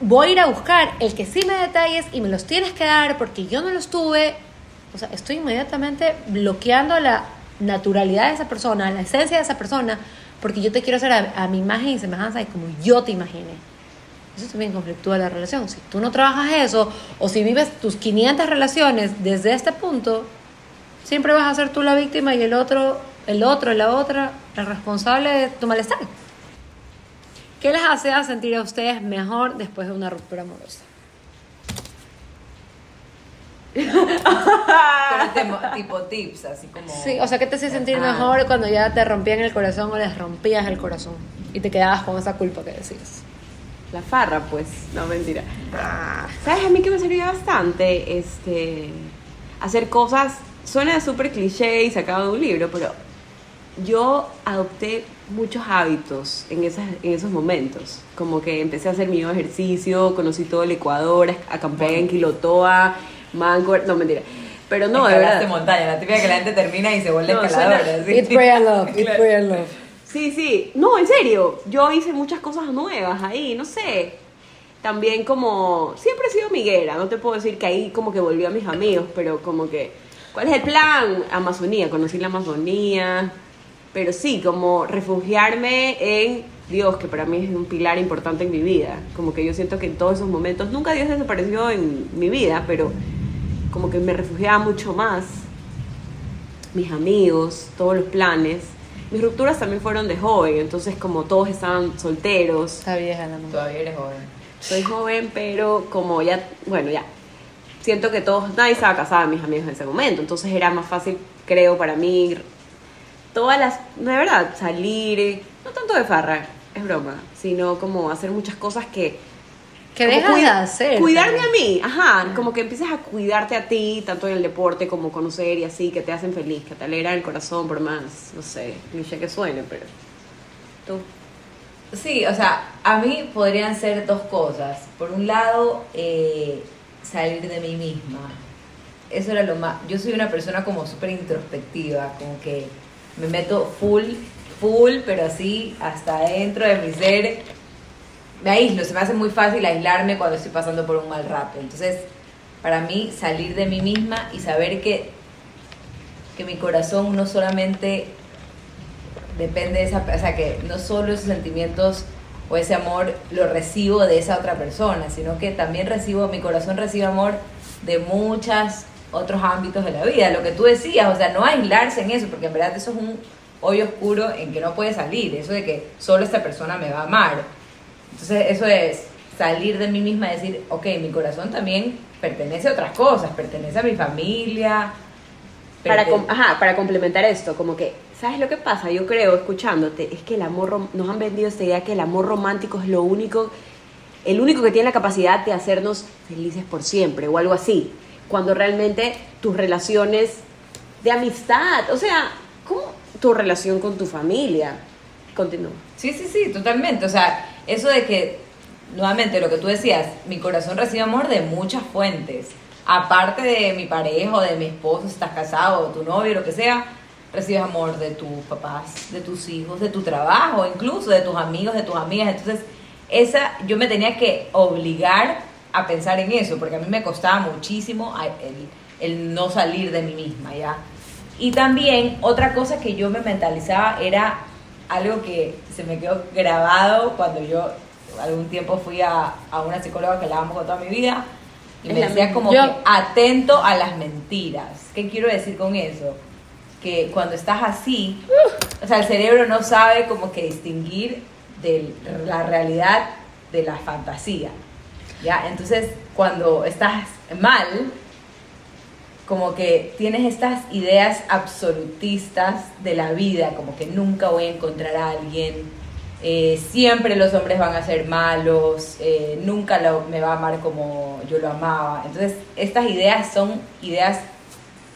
S1: voy a ir a buscar el que sí me detalles y me los tienes que dar porque yo no los tuve. O sea, estoy inmediatamente bloqueando la naturalidad de esa persona, la esencia de esa persona, porque yo te quiero hacer a, mi imagen y semejanza y como yo te imaginé. Eso también conflictúa la relación. Si tú no trabajas eso, o si vives tus 500 relaciones desde este punto, siempre vas a ser tú la víctima y el otro, el otro, la otra, el responsable de tu malestar. ¿Qué les hace a sentir a ustedes mejor después de una ruptura amorosa?
S3: Pero tipo tips, así como...
S1: Sí, o sea, ¿qué te hace sentir
S3: Ah.
S1: mejor cuando ya te rompían el corazón o les rompías el corazón? Y te quedabas con esa culpa que decías.
S2: La farra, pues. No, mentira. ¿Sabes a mí que me servía bastante? Este, hacer cosas, suena súper cliché y sacado de un libro, pero yo adopté muchos hábitos en, esas, en esos momentos. Como que empecé a hacer mi ejercicio, conocí todo el Ecuador, acampé en Quilotoa, Manco, no mentira. Pero no, de verdad.
S3: montaña, la típica que la gente termina y se vuelve
S2: No,
S3: escaladora.
S2: suena-
S3: ¿sí?
S1: It's pray and love, it's
S3: Claro.
S1: pray and love.
S2: Sí, sí. No, en serio. Yo hice muchas cosas nuevas ahí, no sé. También como... Siempre he sido amiguera. No te puedo decir que ahí como que volví a mis amigos, pero como que... ¿Cuál es el plan? Amazonía. Conocí la Amazonía. Pero sí, como refugiarme en Dios, que para mí es un pilar importante en mi vida. Como que yo siento que en todos esos momentos... Nunca Dios desapareció en mi vida, pero como que me refugiaba mucho más mis amigos, todos los planes. Mis rupturas también fueron de joven, entonces como todos estaban solteros.
S1: Está vieja la mamá.
S3: Todavía eres joven.
S2: Soy joven, pero como ya, bueno, ya. Siento que todos, nadie estaba casada, mis amigos en ese momento, entonces era más fácil, creo, para mí, todas las, de verdad, salir, no tanto de farra, es broma, sino como hacer muchas cosas que...
S1: Que dejas de
S2: cuida-
S1: hacer.
S2: Cuidarme a mí, ajá, como que empieces a cuidarte a ti, tanto en el deporte como conocer y así, que te hacen feliz, que te alegran el corazón, por más, no sé, cliché que suene, pero... Tú.
S3: Sí, o sea, a mí podrían ser dos cosas. Por un lado, eh, salir de mí misma. Eso era lo más... Yo soy una persona como súper introspectiva, como que me meto full, full, pero así hasta dentro de mi ser. Me aíslo, se me hace muy fácil aislarme cuando estoy pasando por un mal rato. Entonces, para mí, salir de mí misma y saber que, que mi corazón no solamente depende de esa, o sea, que no solo esos sentimientos o ese amor lo recibo de esa otra persona, sino que también recibo, mi corazón recibe amor de muchos otros ámbitos de la vida, lo que tú decías, o sea, no aislarse en eso, porque en verdad eso es un hoyo oscuro en que no puede salir, eso de que solo esta persona me va a amar. Entonces, eso es salir de mí misma y decir, ok, mi corazón también pertenece a otras cosas, pertenece a mi familia.
S2: Para, com- ajá, para complementar esto, como que, ¿sabes lo que pasa? Yo creo, escuchándote, es que el amor, rom- nos han vendido esta idea que el amor romántico es lo único, el único que tiene la capacidad de hacernos felices por siempre o algo así, cuando realmente tus relaciones de amistad, o sea, ¿cómo tu relación con tu familia? Continúa.
S3: Sí, sí, sí, totalmente. O sea, eso de que, nuevamente, lo que tú decías, mi corazón recibe amor de muchas fuentes. Aparte de mi pareja o de mi esposo, si estás casado tu novio, lo que sea, recibes amor de tus papás, de tus hijos, de tu trabajo, incluso de tus amigos, de tus amigas. Entonces, esa yo me tenía que obligar a pensar en eso, porque a mí me costaba muchísimo el, el no salir de mí misma, ¿ya? Y también otra cosa que yo me mentalizaba era algo que se me quedó grabado cuando yo algún tiempo fui a, a una psicóloga que la amo con toda mi vida y me decía como que atento a las mentiras. ¿Qué quiero decir con eso? Que cuando estás así, o sea, el cerebro no sabe como que distinguir de la realidad de la fantasía. ¿Ya? Entonces, cuando estás mal, como que tienes estas ideas absolutistas de la vida, como que nunca voy a encontrar a alguien, eh, siempre los hombres van a ser malos, eh, nunca me va a amar como yo lo amaba. Entonces, estas ideas son ideas,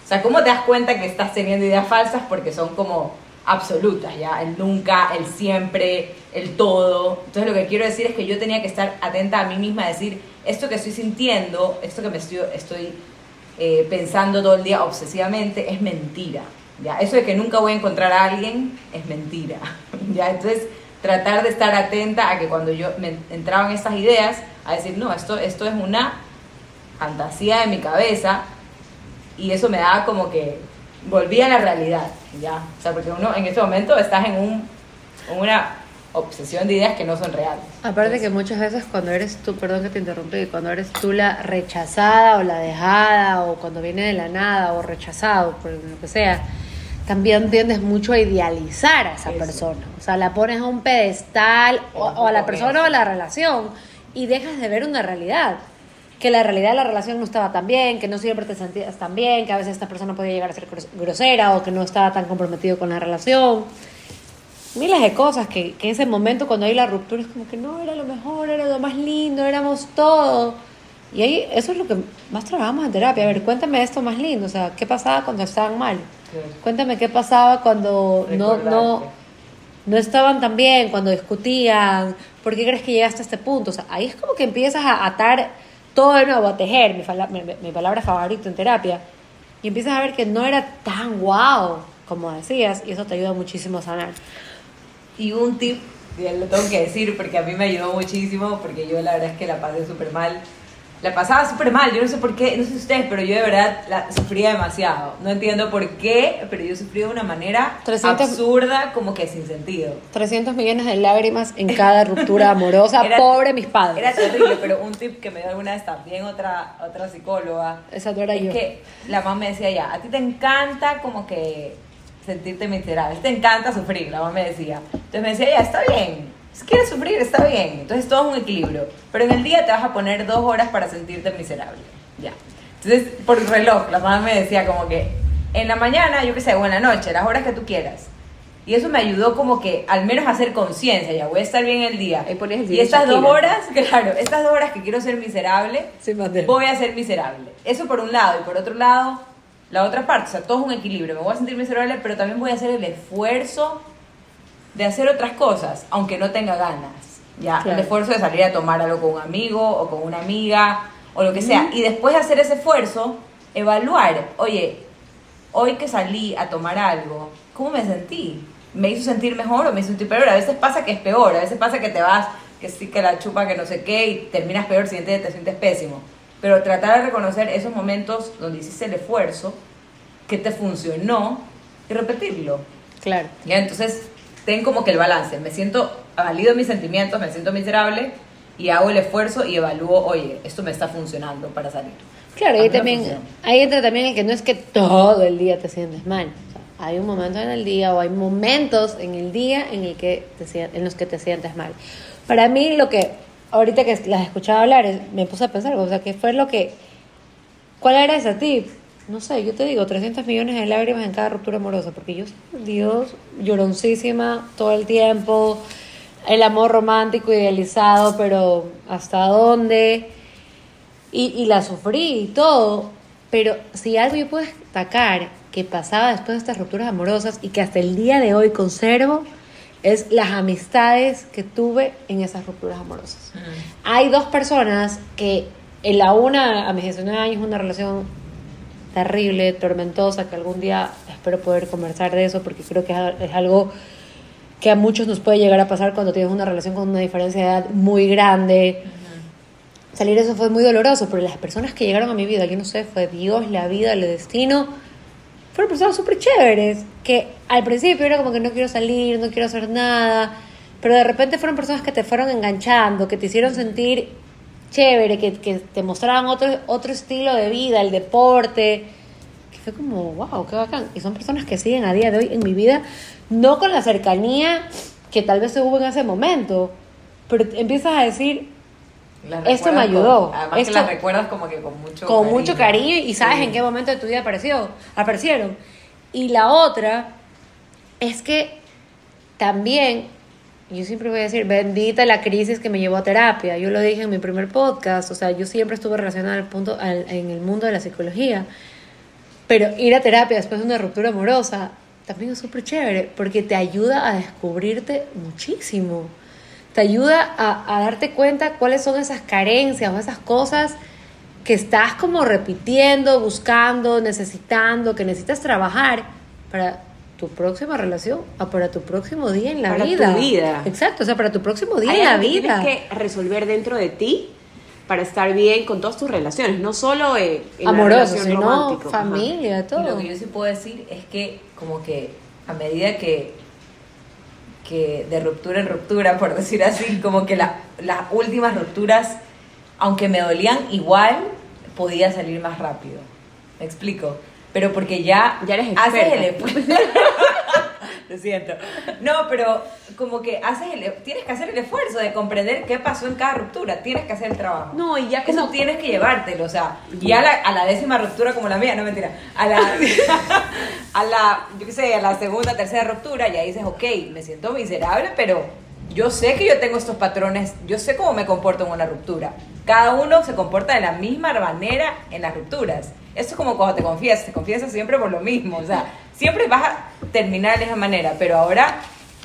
S3: o sea, ¿cómo te das cuenta que estás teniendo ideas falsas? Porque son como absolutas, ¿ya? El nunca, el siempre, el todo. Entonces, lo que quiero decir es que yo tenía que estar atenta a mí misma, a decir, esto que estoy sintiendo, esto que me estoy, estoy eh, pensando todo el día obsesivamente, es mentira. ¿ya? Eso de que nunca voy a encontrar a alguien es mentira. ¿ya? Entonces, tratar de estar atenta a que cuando yo me entraban estas ideas, a decir, no, esto, esto es una fantasía de mi cabeza, y eso me daba como que volvía a la realidad, ¿ya? O sea, porque uno en este momento estás en, un, una obsesión de ideas que no son reales.
S1: Aparte que muchas veces cuando eres tú, perdón que te interrumpí, cuando eres tú la rechazada o la dejada o cuando viene de la nada o rechazado, por lo que sea, también tiendes mucho a idealizar a esa persona. O sea, la pones a un pedestal o, a la persona o a la relación y dejas de ver una realidad. Que la realidad de la relación no estaba tan bien, que no siempre te sentías tan bien, que a veces esta persona podía llegar a ser grosera o que no estaba tan comprometido con la relación miles de cosas que, que en ese momento cuando hay la ruptura es como que no, era lo mejor, era lo más lindo, éramos todo. Y ahí eso es lo que más trabajamos en terapia. A ver, cuéntame esto más lindo, o sea, ¿qué pasaba cuando estaban mal? Cuéntame qué pasaba cuando no, no, no estaban tan bien, cuando discutían, ¿por qué crees que llegaste a este punto? O sea, ahí es como que empiezas a atar todo de nuevo, a tejer, mi, mi, mi palabra favorita en terapia, y empiezas a ver que no era tan guau como decías, y eso te ayuda muchísimo a sanar.
S3: Y un tip, lo tengo que decir porque a mí me ayudó muchísimo, porque yo la verdad es que la pasé súper mal. La pasaba súper mal, yo no sé por qué, no sé ustedes, pero yo de verdad la sufría demasiado. No entiendo por qué, pero yo sufrí de una manera absurda, como que sin sentido.
S1: 300 millones de lágrimas en cada ruptura amorosa, pobre mis padres.
S3: Era terrible, pero un tip que me dio alguna vez también otra, otra psicóloga.
S1: Esa no era
S3: es
S1: yo.
S3: que la mamá me decía ya, a ti te encanta como que sentirte miserable. Te encanta sufrir, la mamá me decía. Entonces me decía, ya, está bien. Si quieres sufrir, está bien. Entonces todo es un equilibrio. Pero en el día te vas a poner dos horas para sentirte miserable. Ya. Entonces, por el reloj, la mamá me decía como que en la mañana, yo qué sé, o en la noche, las horas que tú quieras. Y eso me ayudó como que al menos a hacer conciencia, ya voy a estar bien el día.
S1: el
S3: y estas dos horas, claro, estas dos horas que quiero ser miserable,
S1: sí,
S3: voy a ser miserable. Eso por un lado. Y por otro lado, la otra parte, o sea, todo es un equilibrio. Me voy a sentir miserable, pero también voy a hacer el esfuerzo de hacer otras cosas, aunque no tenga ganas. Ya, el esfuerzo de salir a tomar algo con un amigo o con una amiga o lo que sea. Y después de hacer ese esfuerzo, evaluar, oye, hoy que salí a tomar algo, ¿cómo me sentí? ¿Me hizo sentir mejor o me hizo sentir peor? A veces pasa que es peor, a veces pasa que te vas, que sí, que la chupa, que no sé qué, y terminas peor, siguiente te sientes pésimo pero tratar de reconocer esos momentos donde hiciste el esfuerzo, que te funcionó y repetirlo.
S1: Claro.
S3: Ya, entonces, ten como que el balance. Me siento valido mis sentimientos, me siento miserable y hago el esfuerzo y evalúo, oye, esto me está funcionando para salir.
S1: Claro, ahí también, ahí entra también el que no es que todo el día te sientes mal. hay un momento en el día o hay momentos en el día en, el que te, en los que te sientes mal. Para mí lo que ahorita que las escuchaba hablar, me puse a pensar, o sea, ¿qué fue lo que... ¿Cuál era ese tip? No sé, yo te digo, 300 millones de lágrimas en cada ruptura amorosa, porque yo, Dios, lloroncísima todo el tiempo, el amor romántico idealizado, pero ¿hasta dónde? Y, y la sufrí y todo, pero si algo yo puedo destacar que pasaba después de estas rupturas amorosas y que hasta el día de hoy conservo, es las amistades que tuve en esas rupturas amorosas. Hay dos personas que en la una, a mis 19 años, una relación terrible, tormentosa, que algún día espero poder conversar de eso porque creo que es algo que a muchos nos puede llegar a pasar cuando tienes una relación con una diferencia de edad muy grande. Salir de eso fue muy doloroso, pero las personas que llegaron a mi vida, yo no sé, fue Dios, la vida, el destino, fueron personas súper chéveres, que al principio era como que no quiero salir, no quiero hacer nada, pero de repente fueron personas que te fueron enganchando, que te hicieron sentir chévere, que, que te mostraban otro, otro estilo de vida, el deporte, que fue como, wow, qué bacán. Y son personas que siguen a día de hoy en mi vida, no con la cercanía que tal vez se hubo en ese momento, pero empiezas a decir, esto me ayudó.
S3: además
S1: esto,
S3: que las recuerdas como que con mucho
S1: con
S3: cariño.
S1: mucho cariño y sabes
S3: Sí.
S1: en qué momento de tu vida apareció, aparecieron. Y la otra es que también, yo siempre voy a decir, bendita la crisis que me llevó a terapia. Yo lo dije en mi primer podcast, o sea, yo siempre estuve relacionada al punto, al- en el mundo de la psicología. Pero ir a terapia después de una ruptura amorosa también es súper chévere porque te ayuda a descubrirte muchísimo. Te ayuda a, a darte cuenta cuáles son esas carencias o esas cosas que estás como repitiendo, buscando, necesitando, que necesitas trabajar para tu próxima relación o para tu próximo día en la
S2: Para tu
S1: vida. Exacto, o sea, para tu próximo día
S2: Hay
S1: en la
S2: que
S1: vida.
S2: tienes que resolver dentro de ti para estar bien con todas tus relaciones, no solo eh, en
S1: Amoroso, sino.
S2: Ajá.
S1: familia,
S3: Y
S1: todo.
S3: lo que yo sí puedo decir es que como que a medida que, que de ruptura en ruptura, por decir así, como que la- las últimas rupturas, aunque me dolían igual, podía salir más rápido. ¿Me explico? Pero porque ya,
S2: Ya eres
S3: haces el esfuerzo. Lo siento. No, pero como que haces el, tienes que hacer el esfuerzo de comprender qué pasó en cada ruptura. Tienes que hacer el trabajo.
S2: No, y ya
S3: Eso
S2: como
S3: tienes que llevártelo, o sea, y a la, a la décima ruptura como la mía, no mentira, a la, a la, yo qué sé, a la segunda, tercera ruptura, ya dices, ok, me siento miserable, pero yo sé que yo tengo estos patrones, yo sé cómo me comporto en una ruptura. Cada uno se comporta de la misma manera en las rupturas. Esto es como cuando te confiesas, te confiesas siempre por lo mismo, o sea, siempre vas a terminar de esa manera, pero ahora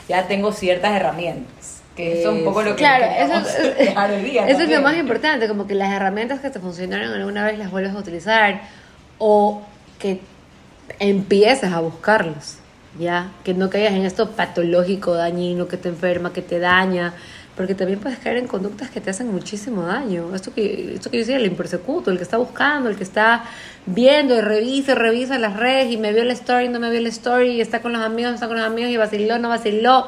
S3: ya tengo ciertas herramientas. Que eso es un poco lo que
S1: Claro, eso, es-
S3: día
S1: eso es lo más importante, como que las herramientas que te funcionaron alguna vez las vuelves a utilizar o que empieces a buscarlas, ¿ya? Que no caigas en esto patológico, dañino, que te enferma, que te daña, porque también puedes caer en conductas que te hacen muchísimo daño. Esto que, esto que yo decía, el impersecuto, el que está buscando, el que está viendo y revisa y revisa las redes y me vio la story, no me vio la story, y está con los amigos, está con los amigos y vaciló, no vaciló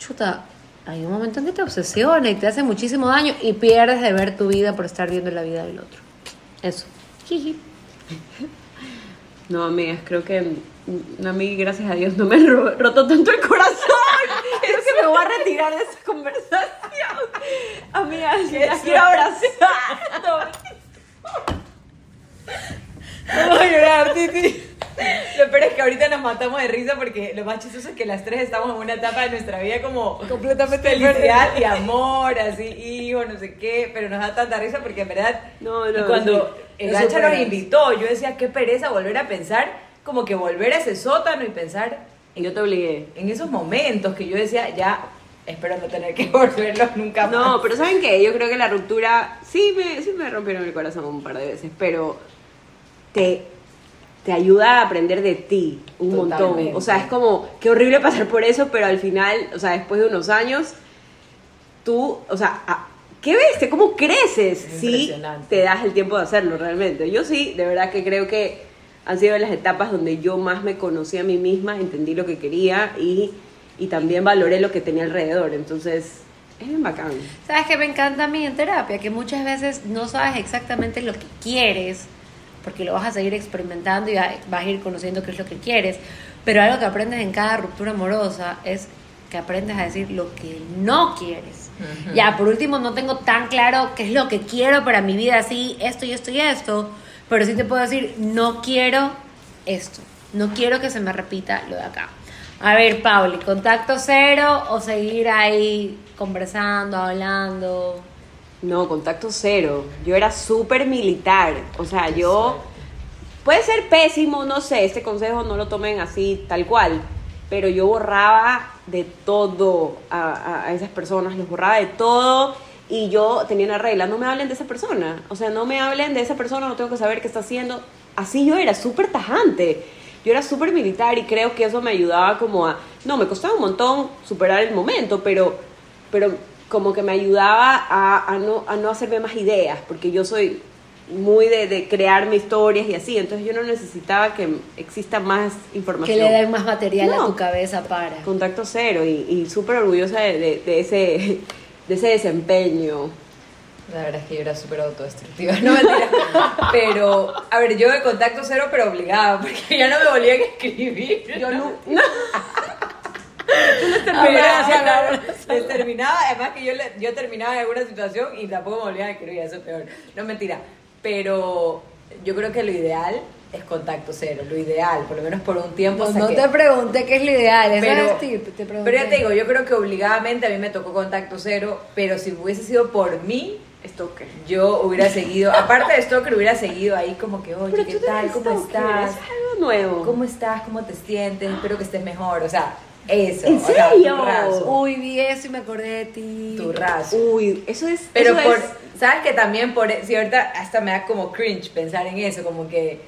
S1: chuta, hay un momento en que te obsesiona y te hace muchísimo daño y pierdes de ver tu vida por estar viendo la vida del otro. Eso. Jiji.
S2: No, amigas, creo que a mí, gracias a Dios, no me ro- roto tanto el corazón. Creo que me voy a retirar de esta conversación. Amigas, las quiero abrazar. No,
S3: Vamos a llorar, Titi. Lo peor es que ahorita nos matamos de risa porque lo más chistoso es que las tres estamos en una etapa de nuestra vida como completamente felicidad y amor, así, hijo, no sé qué, pero nos da tanta risa porque en verdad,
S2: No, no,
S3: y cuando
S2: sí.
S3: el
S2: súper
S3: nos invitó, yo decía, qué pereza volver a pensar, como que volver a ese sótano y pensar
S2: Yo te obligué.
S3: en esos momentos que yo decía, ya, espero no tener que volverlos nunca más.
S2: No, pero ¿saben qué? Yo creo que la ruptura sí me, sí me rompieron el corazón un par de veces, pero te, te ayuda a aprender de ti un montón.
S3: Totalmente.
S2: O sea, es como, qué horrible pasar por eso, pero al final, o sea, después de unos años, tú, o sea, a- ¿qué ves? ¿Cómo creces si te das el tiempo de hacerlo realmente? Yo sí, de verdad que creo que han sido las etapas donde yo más me conocí a mí misma, entendí lo que quería y, y también valoré lo que tenía alrededor. Entonces, es bien bacán.
S1: ¿Sabes qué me encanta a mí en terapia? Que muchas veces no sabes exactamente lo que quieres, porque lo vas a seguir experimentando y va- vas a ir conociendo qué es lo que quieres. Pero algo que aprendes en cada ruptura amorosa es que aprendes a decir lo que no quieres.
S3: Ujú.
S1: Ya, por último, no tengo tan claro qué es lo que quiero para mi vida, así, esto y esto y esto, pero sí te puedo decir, no quiero esto, no quiero que se me repita lo de acá. A ver, Pauli, ¿contacto cero o seguir ahí conversando, hablando?
S2: No, contacto cero. Yo era súper militar. O sea, yo... Puede ser pésimo, no sé, este consejo no lo tomen así tal cual, pero yo borraba de todo a, a- esas personas, los borraba de todo Y yo tenía una regla, no me hablen de esa persona. O sea, no me hablen de esa persona, no tengo que saber qué está haciendo. Así yo era, súper tajante. Yo era súper militar y creo que eso me ayudaba como a... No, me costaba un montón superar el momento, pero, pero como que me ayudaba a, a no, a no hacerme más ideas, porque yo soy muy de, de crearme historias y así, entonces yo no necesitaba que exista más información.
S1: Que le den más material a tu cabeza para.
S2: Contacto cero y, y súper orgullosa de, de- de ese, de ese desempeño.
S3: La verdad es que yo era súper autodestructiva, no mentira. Pero, a ver, yo de contacto cero, pero obligada, porque ya no me volvían a escribir.
S2: Yo no, no.
S3: terminaba, les terminaba, además que yo, le- yo terminaba en alguna situación y tampoco me volvían a escribir, eso es peor. No mentira. Pero yo creo que lo ideal es contacto cero, lo ideal, por lo menos por un tiempo.
S1: No, no te pregunté qué es lo ideal,
S3: pero,
S1: es tip, te pregunté.
S3: pero ya te digo, yo creo que obligadamente a mí me tocó contacto cero, pero si hubiese sido por mí,
S2: Stalker.
S3: yo hubiera seguido, aparte de Stalker, hubiera seguido ahí como que, oye,
S2: Pero
S3: ¿qué tal? ¿Cómo
S2: stalker,
S3: estás?
S2: Es algo nuevo.
S3: ¿Cómo estás? ¿Cómo te sientes? Espero que estés mejor. O sea, eso.
S2: ¿En
S3: o sea,
S2: serio?
S3: tu raso.
S1: Uy, vi eso y me acordé de ti.
S3: Tu raso.
S2: Uy, eso es.
S3: Pero
S2: eso
S3: por,
S2: es-
S3: ¿sabes que también por, si ahorita hasta me da como cringe pensar en eso, como que,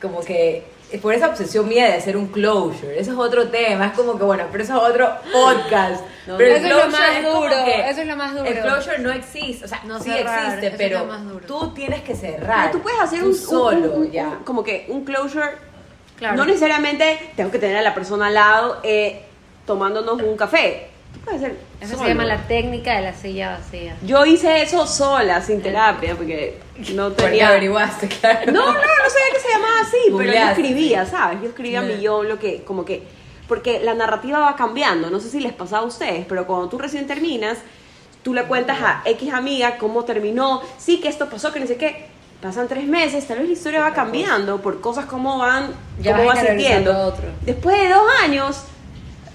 S3: como que, por esa obsesión mía de hacer un closure, eso es otro tema, es como que, bueno, pero eso es otro podcast.
S2: No,
S3: pero
S1: eso es lo más
S3: como
S1: duro,
S3: que
S1: eso es lo más duro.
S3: El closure no existe, o sea,
S1: No
S3: sí
S1: cerrar,
S3: existe,
S1: es
S3: pero tú tienes que cerrar.
S2: Pero tú puedes hacer
S3: Tú
S2: un, un-
S3: solo,
S2: un- un-
S3: ya.
S2: un- como que un closure.
S1: Claro.
S2: No necesariamente tengo que tener a la persona al lado eh, tomándonos un café. Tú puedes hacer.
S1: Eso se
S2: solo.
S1: llama la técnica de la silla vacía.
S2: Yo hice eso sola, sin terapia, porque no
S3: Porque
S2: tenía.
S3: averiguaste, claro.
S2: No, no, no sabía que se llamaba así, pero yo
S3: Googleaste.
S2: escribía, ¿sabes? Yo escribía
S3: Claro.
S2: millón lo que, como que, porque la narrativa va cambiando, no sé si les pasa a ustedes, pero cuando tú recién terminas, tú le cuentas a X amiga cómo terminó, sí, que esto pasó, que no sé qué, pasan tres meses, tal vez la historia va cambiando por cosas como van,
S1: Ya
S2: cómo
S1: vas
S2: va sintiendo.
S1: otro.
S2: Después de dos años,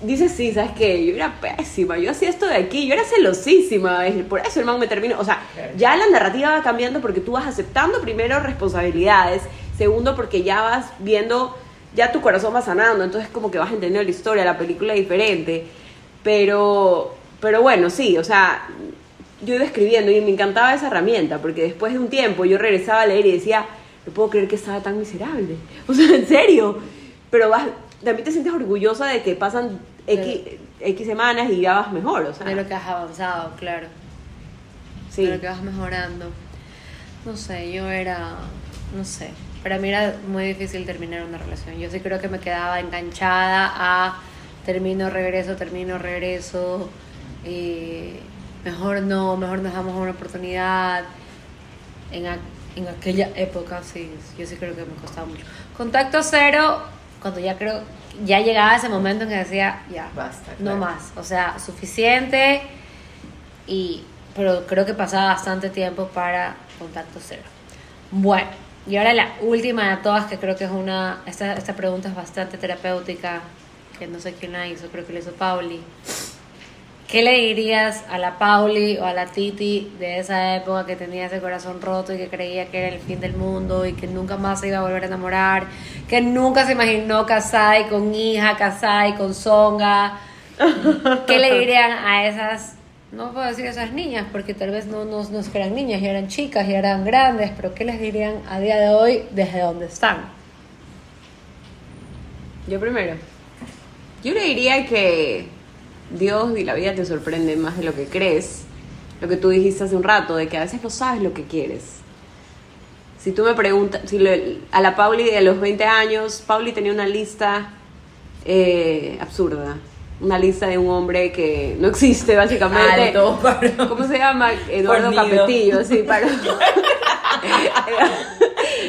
S2: dices, sí, ¿sabes qué? Yo era pésima, yo hacía esto de aquí, yo era celosísima, por eso el man me terminó. O sea, ya la narrativa va cambiando porque tú vas aceptando primero responsabilidades, segundo porque ya vas viendo, ya tu corazón va sanando, entonces como que vas entendiendo la historia, la película es diferente. Pero, pero bueno, sí, o sea, yo iba escribiendo y me encantaba esa herramienta porque después de un tiempo yo regresaba a leer y decía, no puedo creer que estaba tan miserable. O sea, en serio. Pero vas, también te sientes orgullosa de que pasan X, X semanas y ya vas mejor, o sea.
S1: De lo que has avanzado, claro.
S2: sí.
S1: De lo que vas mejorando. No sé, yo era. No sé. Para mí era muy difícil terminar una relación. Yo sí creo que me quedaba enganchada a termino, regreso, termino, regreso. y mejor no, mejor nos damos una oportunidad. En, en aquella época, sí, yo sí creo que me costaba mucho. Contacto cero, cuando ya creo, ya llegaba ese momento en que decía, ya,
S3: Basta,
S1: no
S3: claro.
S1: más. O sea, suficiente. Y, pero creo que pasaba bastante tiempo para contacto cero. Bueno, y ahora la última de todas, que creo que es una, esta, esta pregunta es bastante terapéutica, que no sé quién la hizo, creo que la hizo Pauli. ¿Qué le dirías a la Pauli o a la Titi de esa época que tenía ese corazón roto y que creía que era el fin del mundo y que nunca más se iba a volver a enamorar, que nunca se imaginó casada y con hija, casada y con zonga? ¿Qué le dirían a esas, no puedo decir esas niñas, porque tal vez no, no, no eran niñas, ya eran chicas, ya eran grandes, pero qué les dirían a día de hoy desde donde están?
S2: Yo primero. Yo le diría que Dios y la vida te sorprenden más de lo que crees. Lo que tú dijiste hace un rato, de que a veces no sabes lo que quieres. Si tú me preguntas, si le- a la Pauli de los 20 años, Pauli tenía una lista eh, absurda. Una lista de un hombre que no existe, básicamente.
S3: Alto.
S2: ¿Cómo se llama? Eduardo
S3: Fornido.
S2: Capetillo, sí, pito.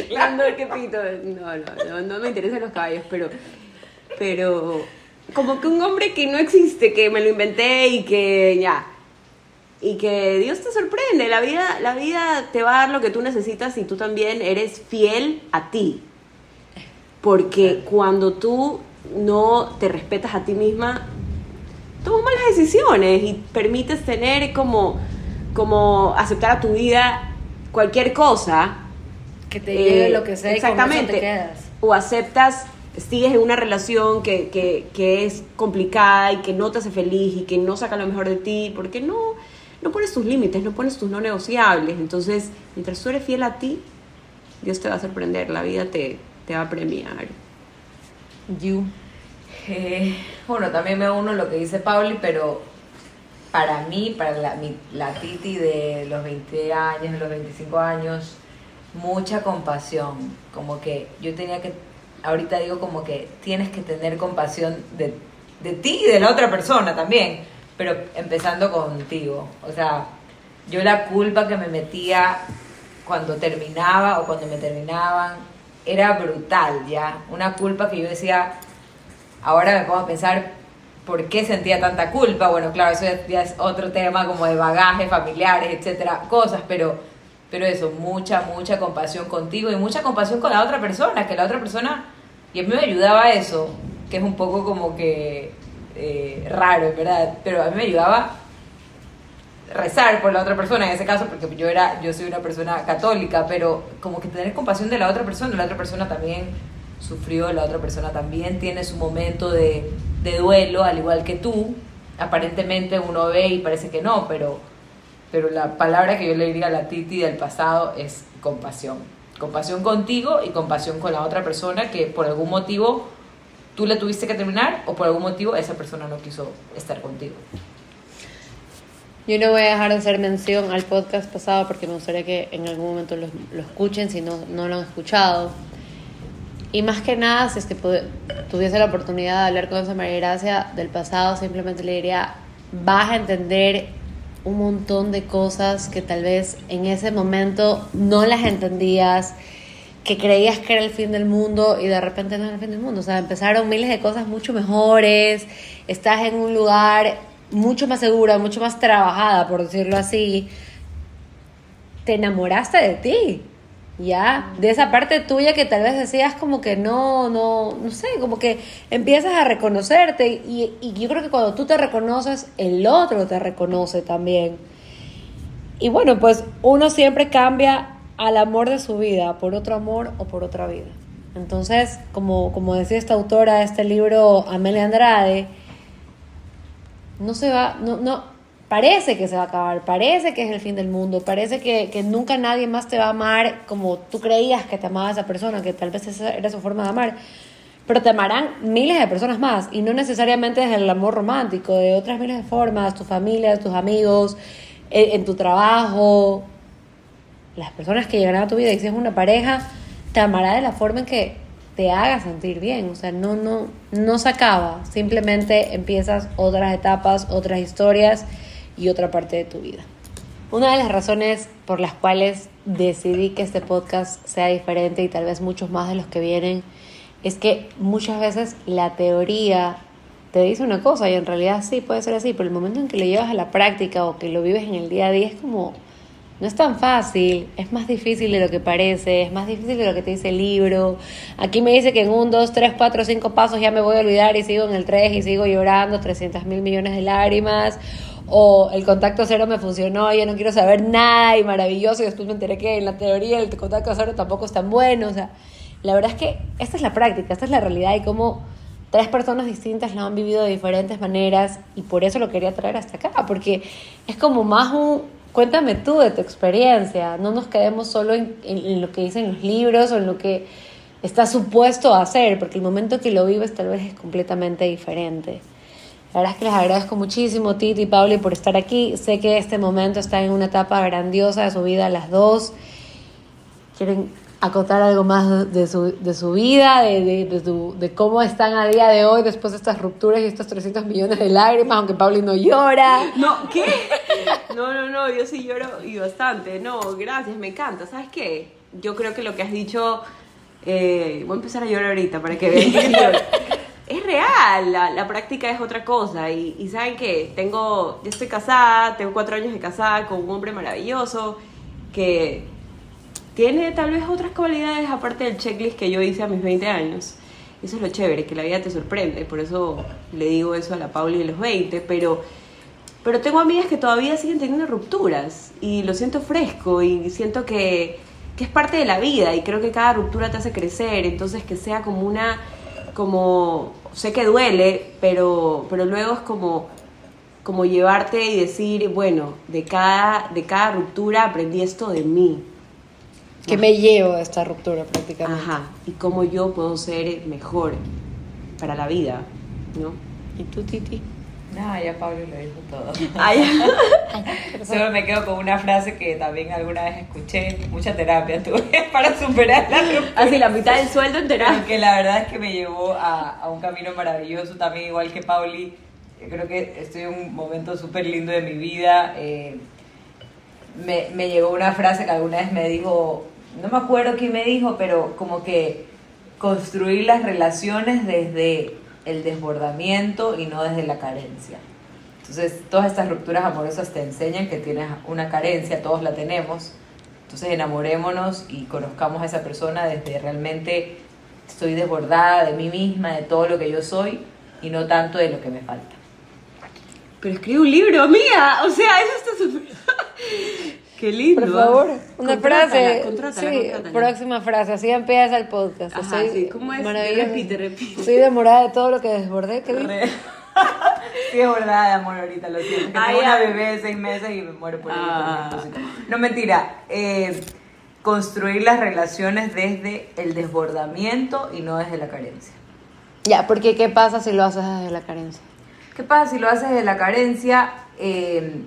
S2: No, no, no, no me interesan los caballos, pero, pero como que un hombre que no existe, que me lo inventé y que ya. Y que Dios te sorprende, la vida, la vida te va a dar lo que tú necesitas y tú también eres fiel a ti. Porque cuando tú no te respetas a ti misma, tomas malas decisiones y permites tener como, como aceptar a tu vida cualquier cosa.
S1: Que te llegue
S2: Eh,
S1: lo que sea y con eso
S2: exactamente.
S1: te quedas.
S2: O aceptas, sigues en una relación que, que, que es complicada y que no te hace feliz y que no saca lo mejor de ti, porque no, no pones tus límites, no pones tus no negociables. Entonces, mientras tú eres fiel a ti, Dios te va a sorprender, la vida te, te va a premiar.
S1: You.
S3: Eh, bueno, también me uno lo que dice Pauli, pero para mí, para la, mi- la Titi de los 20 años, de los 25 años, mucha compasión. Como que yo tenía que, ahorita digo como que tienes que tener compasión de, de ti y de la otra persona también, pero empezando contigo. O sea, yo la culpa que me metía cuando terminaba o cuando me terminaban era brutal ya. Una culpa que yo decía, ahora me pongo a pensar por qué sentía tanta culpa. Bueno, claro, eso ya- es otro tema como de bagaje, familiares, etcétera, cosas, pero, pero eso, mucha, mucha compasión contigo y mucha compasión con la otra persona, que la otra persona, y a mí me ayudaba eso, que es un poco como que eh, raro, verdad, pero a mí me ayudaba rezar por la otra persona en ese caso porque yo era yo soy una persona católica pero como que tener compasión de la otra persona la otra persona también sufrió la otra persona también tiene su momento de, de duelo al igual que tú. Aparentemente uno ve y parece que no pero pero la palabra que yo le diría a la Titi del pasado es compasión compasión contigo y compasión con la otra persona que por algún motivo tú le tuviste que terminar o por algún motivo esa persona no quiso estar contigo
S1: Yo no voy a dejar de hacer mención al podcast pasado porque me gustaría que en algún momento lo, lo escuchen si no, no lo han escuchado. Y más que nada, si es que tuviese la oportunidad de hablar con esa María Gracia del pasado, simplemente le diría, vas a entender un montón de cosas que tal vez en ese momento no las entendías, que creías que era el fin del mundo y de repente no era el fin del mundo. O sea, empezaron miles de cosas mucho mejores, estás en un lugar mucho más segura, mucho más trabajada, por decirlo así. Te enamoraste de ti, ¿ya? De esa parte tuya que tal vez decías como que no, no, no sé, como que empiezas a reconocerte y, y yo creo que cuando tú te reconoces, el otro te reconoce también. Y bueno, pues uno siempre cambia al amor de su vida por otro amor o por otra vida. Entonces, como, como decía esta autora de este libro, Amelia Andrade, no se va, no, no, parece que se va a acabar, parece que es el fin del mundo, parece que, que nunca nadie más te va a amar como tú creías que te amaba esa persona, que tal vez esa era su forma de amar, pero te amarán miles de personas más y no necesariamente desde el amor romántico, de otras miles de formas, tu familia, tus amigos, en, en tu trabajo, las personas que llegarán a tu vida y si es una pareja, te amará de la forma en que te haga sentir bien, o sea, no, no, no se acaba, simplemente empiezas otras etapas, otras historias y otra parte de tu vida. Una de las razones por las cuales decidí que este podcast sea diferente y tal vez muchos más de los que vienen es que muchas veces la teoría te dice una cosa y en realidad sí puede ser así, pero el momento en que lo llevas a la práctica o que lo vives en el día a día es como no es tan fácil, es más difícil de lo que parece, es más difícil de lo que te dice el libro. Aquí me dice que en un, dos, tres, cuatro, cinco pasos ya me voy a olvidar y sigo en el tres y sigo llorando 300 mil millones de lágrimas. O el contacto cero me funcionó, yo no quiero saber nada y maravilloso. Y después me enteré que en la teoría el contacto cero tampoco es tan bueno. O sea, la verdad es que esta es la práctica, esta es la realidad y cómo tres personas distintas lo han vivido de diferentes maneras y por eso lo quería traer hasta acá, porque es como más un, cuéntame tú de tu experiencia, no nos quedemos solo en, en- en lo que dicen los libros o en lo que está supuesto a hacer, porque el momento que lo vives tal vez es completamente diferente. La verdad es que les agradezco muchísimo, Titi y Pauli, por estar aquí. Sé que este momento está en una etapa grandiosa de su vida, las dos. ¿Quieren acotar algo más de su, de su vida, de, de, de, su- de cómo están a día de hoy después de estas rupturas y estos 300 millones de lágrimas, aunque Pauli no llora?
S2: No, ¿qué? No, no, no, yo sí lloro y bastante. No, gracias, me encanta. ¿Sabes qué? Yo creo que lo que has dicho, eh, voy a empezar a llorar ahorita para que vean que sí lloro. Es real, la, la práctica es otra cosa. Y, y ¿saben qué? Tengo, yo estoy casada, tengo cuatro años de casada con un hombre maravilloso que tiene tal vez otras cualidades aparte del checklist que yo hice a mis 20 años. Eso es lo chévere, que la vida te sorprende. Por eso le digo eso a la Pauli de los 20. Pero, pero tengo amigas que todavía siguen teniendo rupturas. Y lo siento fresco y siento que, que es parte de la vida. Y creo que cada ruptura te hace crecer. Entonces que sea como una... Como... Sé que duele, pero, pero luego es como como llevarte y decir, bueno, de cada, de cada ruptura aprendí esto de mí.
S1: Que me llevo a esta ruptura prácticamente.
S2: Ajá. Y cómo yo puedo ser mejor para la vida, ¿no?
S1: ¿Y tú, Titi?
S3: No, ya Pablo lo dijo todo.
S2: Ay,
S3: Solo me quedo con una frase que también alguna vez escuché, mucha terapia tuve para superar la ruptura.
S2: así la mitad del sueldo en terapia.
S3: Porque la verdad es que me llevó a, a un camino maravilloso, también igual que Pauli. Yo creo que estoy en un momento súper lindo de mi vida. eh, me, me llegó una frase que alguna vez me dijo, no me acuerdo quién me dijo, pero como que construir las relaciones desde el desbordamiento y no desde la carencia. Entonces, todas estas rupturas amorosas te enseñan que tienes una carencia, todos la tenemos. Entonces, enamorémonos y conozcamos a esa persona desde realmente estoy desbordada de mí misma, de todo lo que yo soy y no tanto de lo que me falta.
S2: Pero escribe un libro, amiga. O sea, eso está súper. Qué lindo.
S1: Por favor, una
S2: Contrátala,
S1: frase.
S2: contrátala,
S1: sí,
S2: contrátala.
S1: próxima frase. Así empieza el podcast.
S2: Ajá,
S1: Estoy
S2: sí. ¿Cómo es?
S1: maravillosa.
S2: Repite, repite.
S1: Estoy demorada de todo lo que desbordé. ¿Qué dije?
S3: Sí, es verdad, de amor, ahorita lo siento. Que
S2: Ay,
S3: tengo una bebé de seis meses y me muero por.
S2: Ah.
S3: No, mentira. eh, construir las relaciones desde el desbordamiento y no desde la carencia.
S1: Ya, porque ¿qué pasa si lo haces desde la carencia?
S3: ¿Qué pasa si lo haces de la carencia? Eh,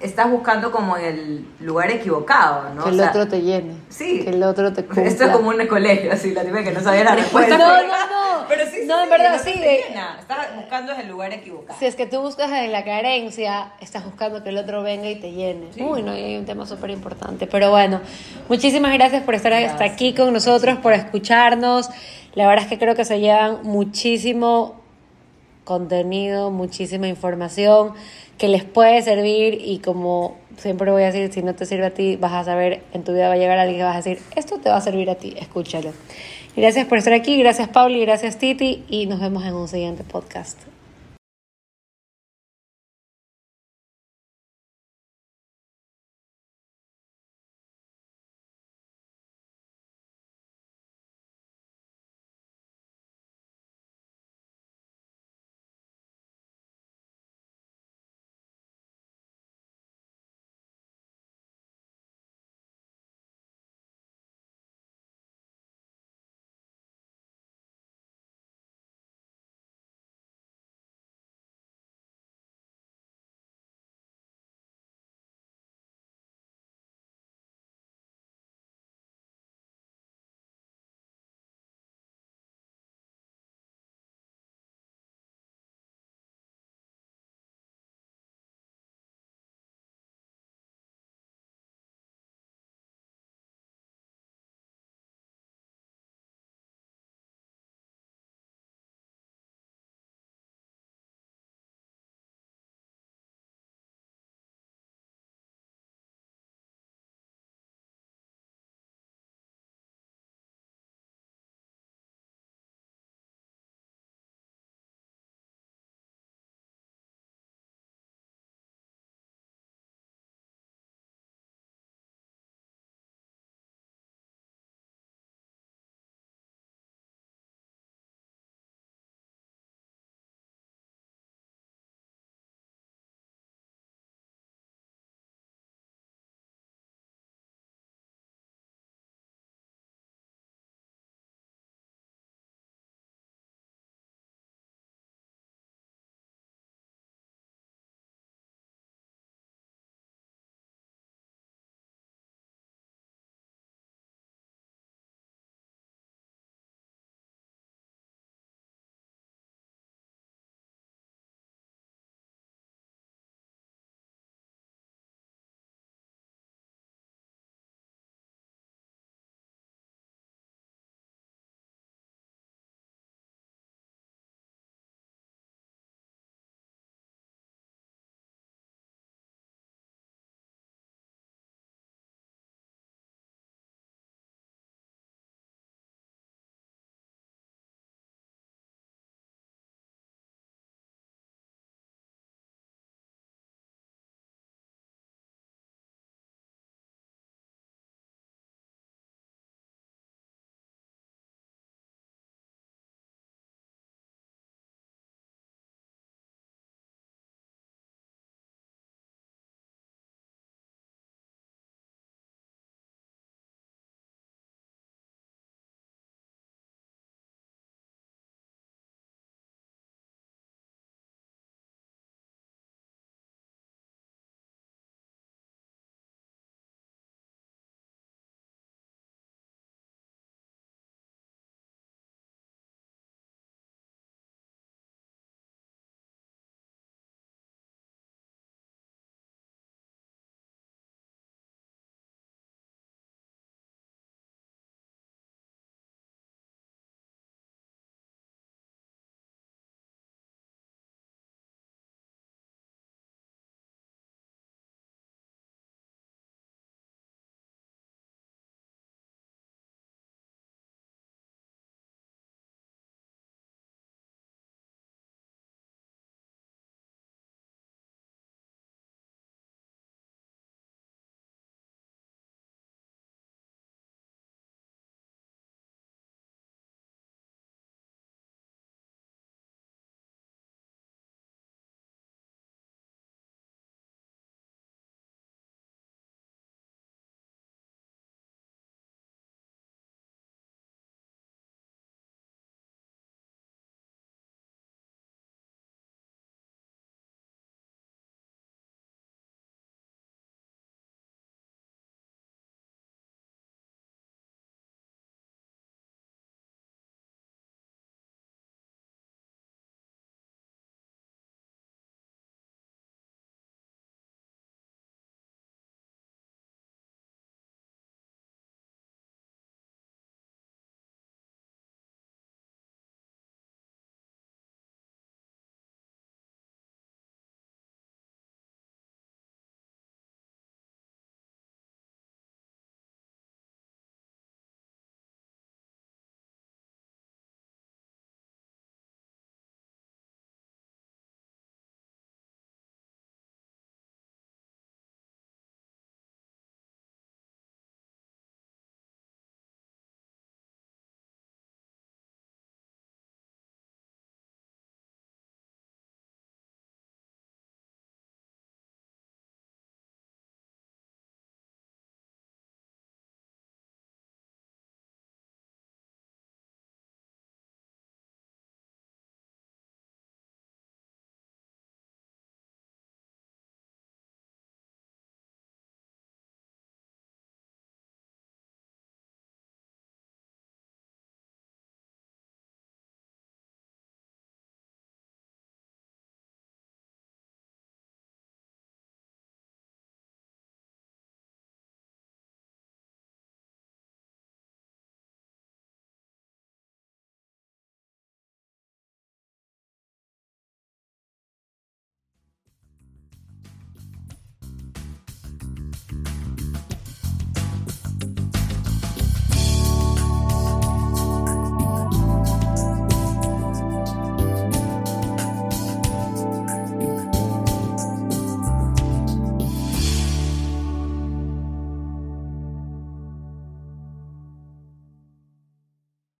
S3: estás buscando como en el lugar equivocado, ¿no?
S1: que
S3: O
S1: el
S3: sea,
S1: otro te llene.
S3: sí.
S1: Que el otro te cumpla.
S3: Esto es como un colegio, así, la típica que no sabía la respuesta.
S1: No, no, no.
S3: Pero sí, sí,
S1: No, en
S3: sí,
S1: verdad,
S3: el otro
S1: sí,
S3: te llena. Estás buscando desde el lugar equivocado.
S1: Si es que tú buscas desde la carencia, estás buscando que el otro venga y te llene. Uy, no, hay un tema súper importante. Pero bueno, muchísimas gracias por estar hasta aquí con nosotros, por escucharnos. La verdad es que creo que se llevan muchísimo contenido, muchísima información que les puede servir y como siempre voy a decir, si no te sirve a ti, vas a saber, en tu vida va a llegar alguien que vas a decir, esto te va a servir a ti, escúchalo. Gracias por estar aquí, gracias Pauli, gracias Titi y nos vemos en un siguiente podcast.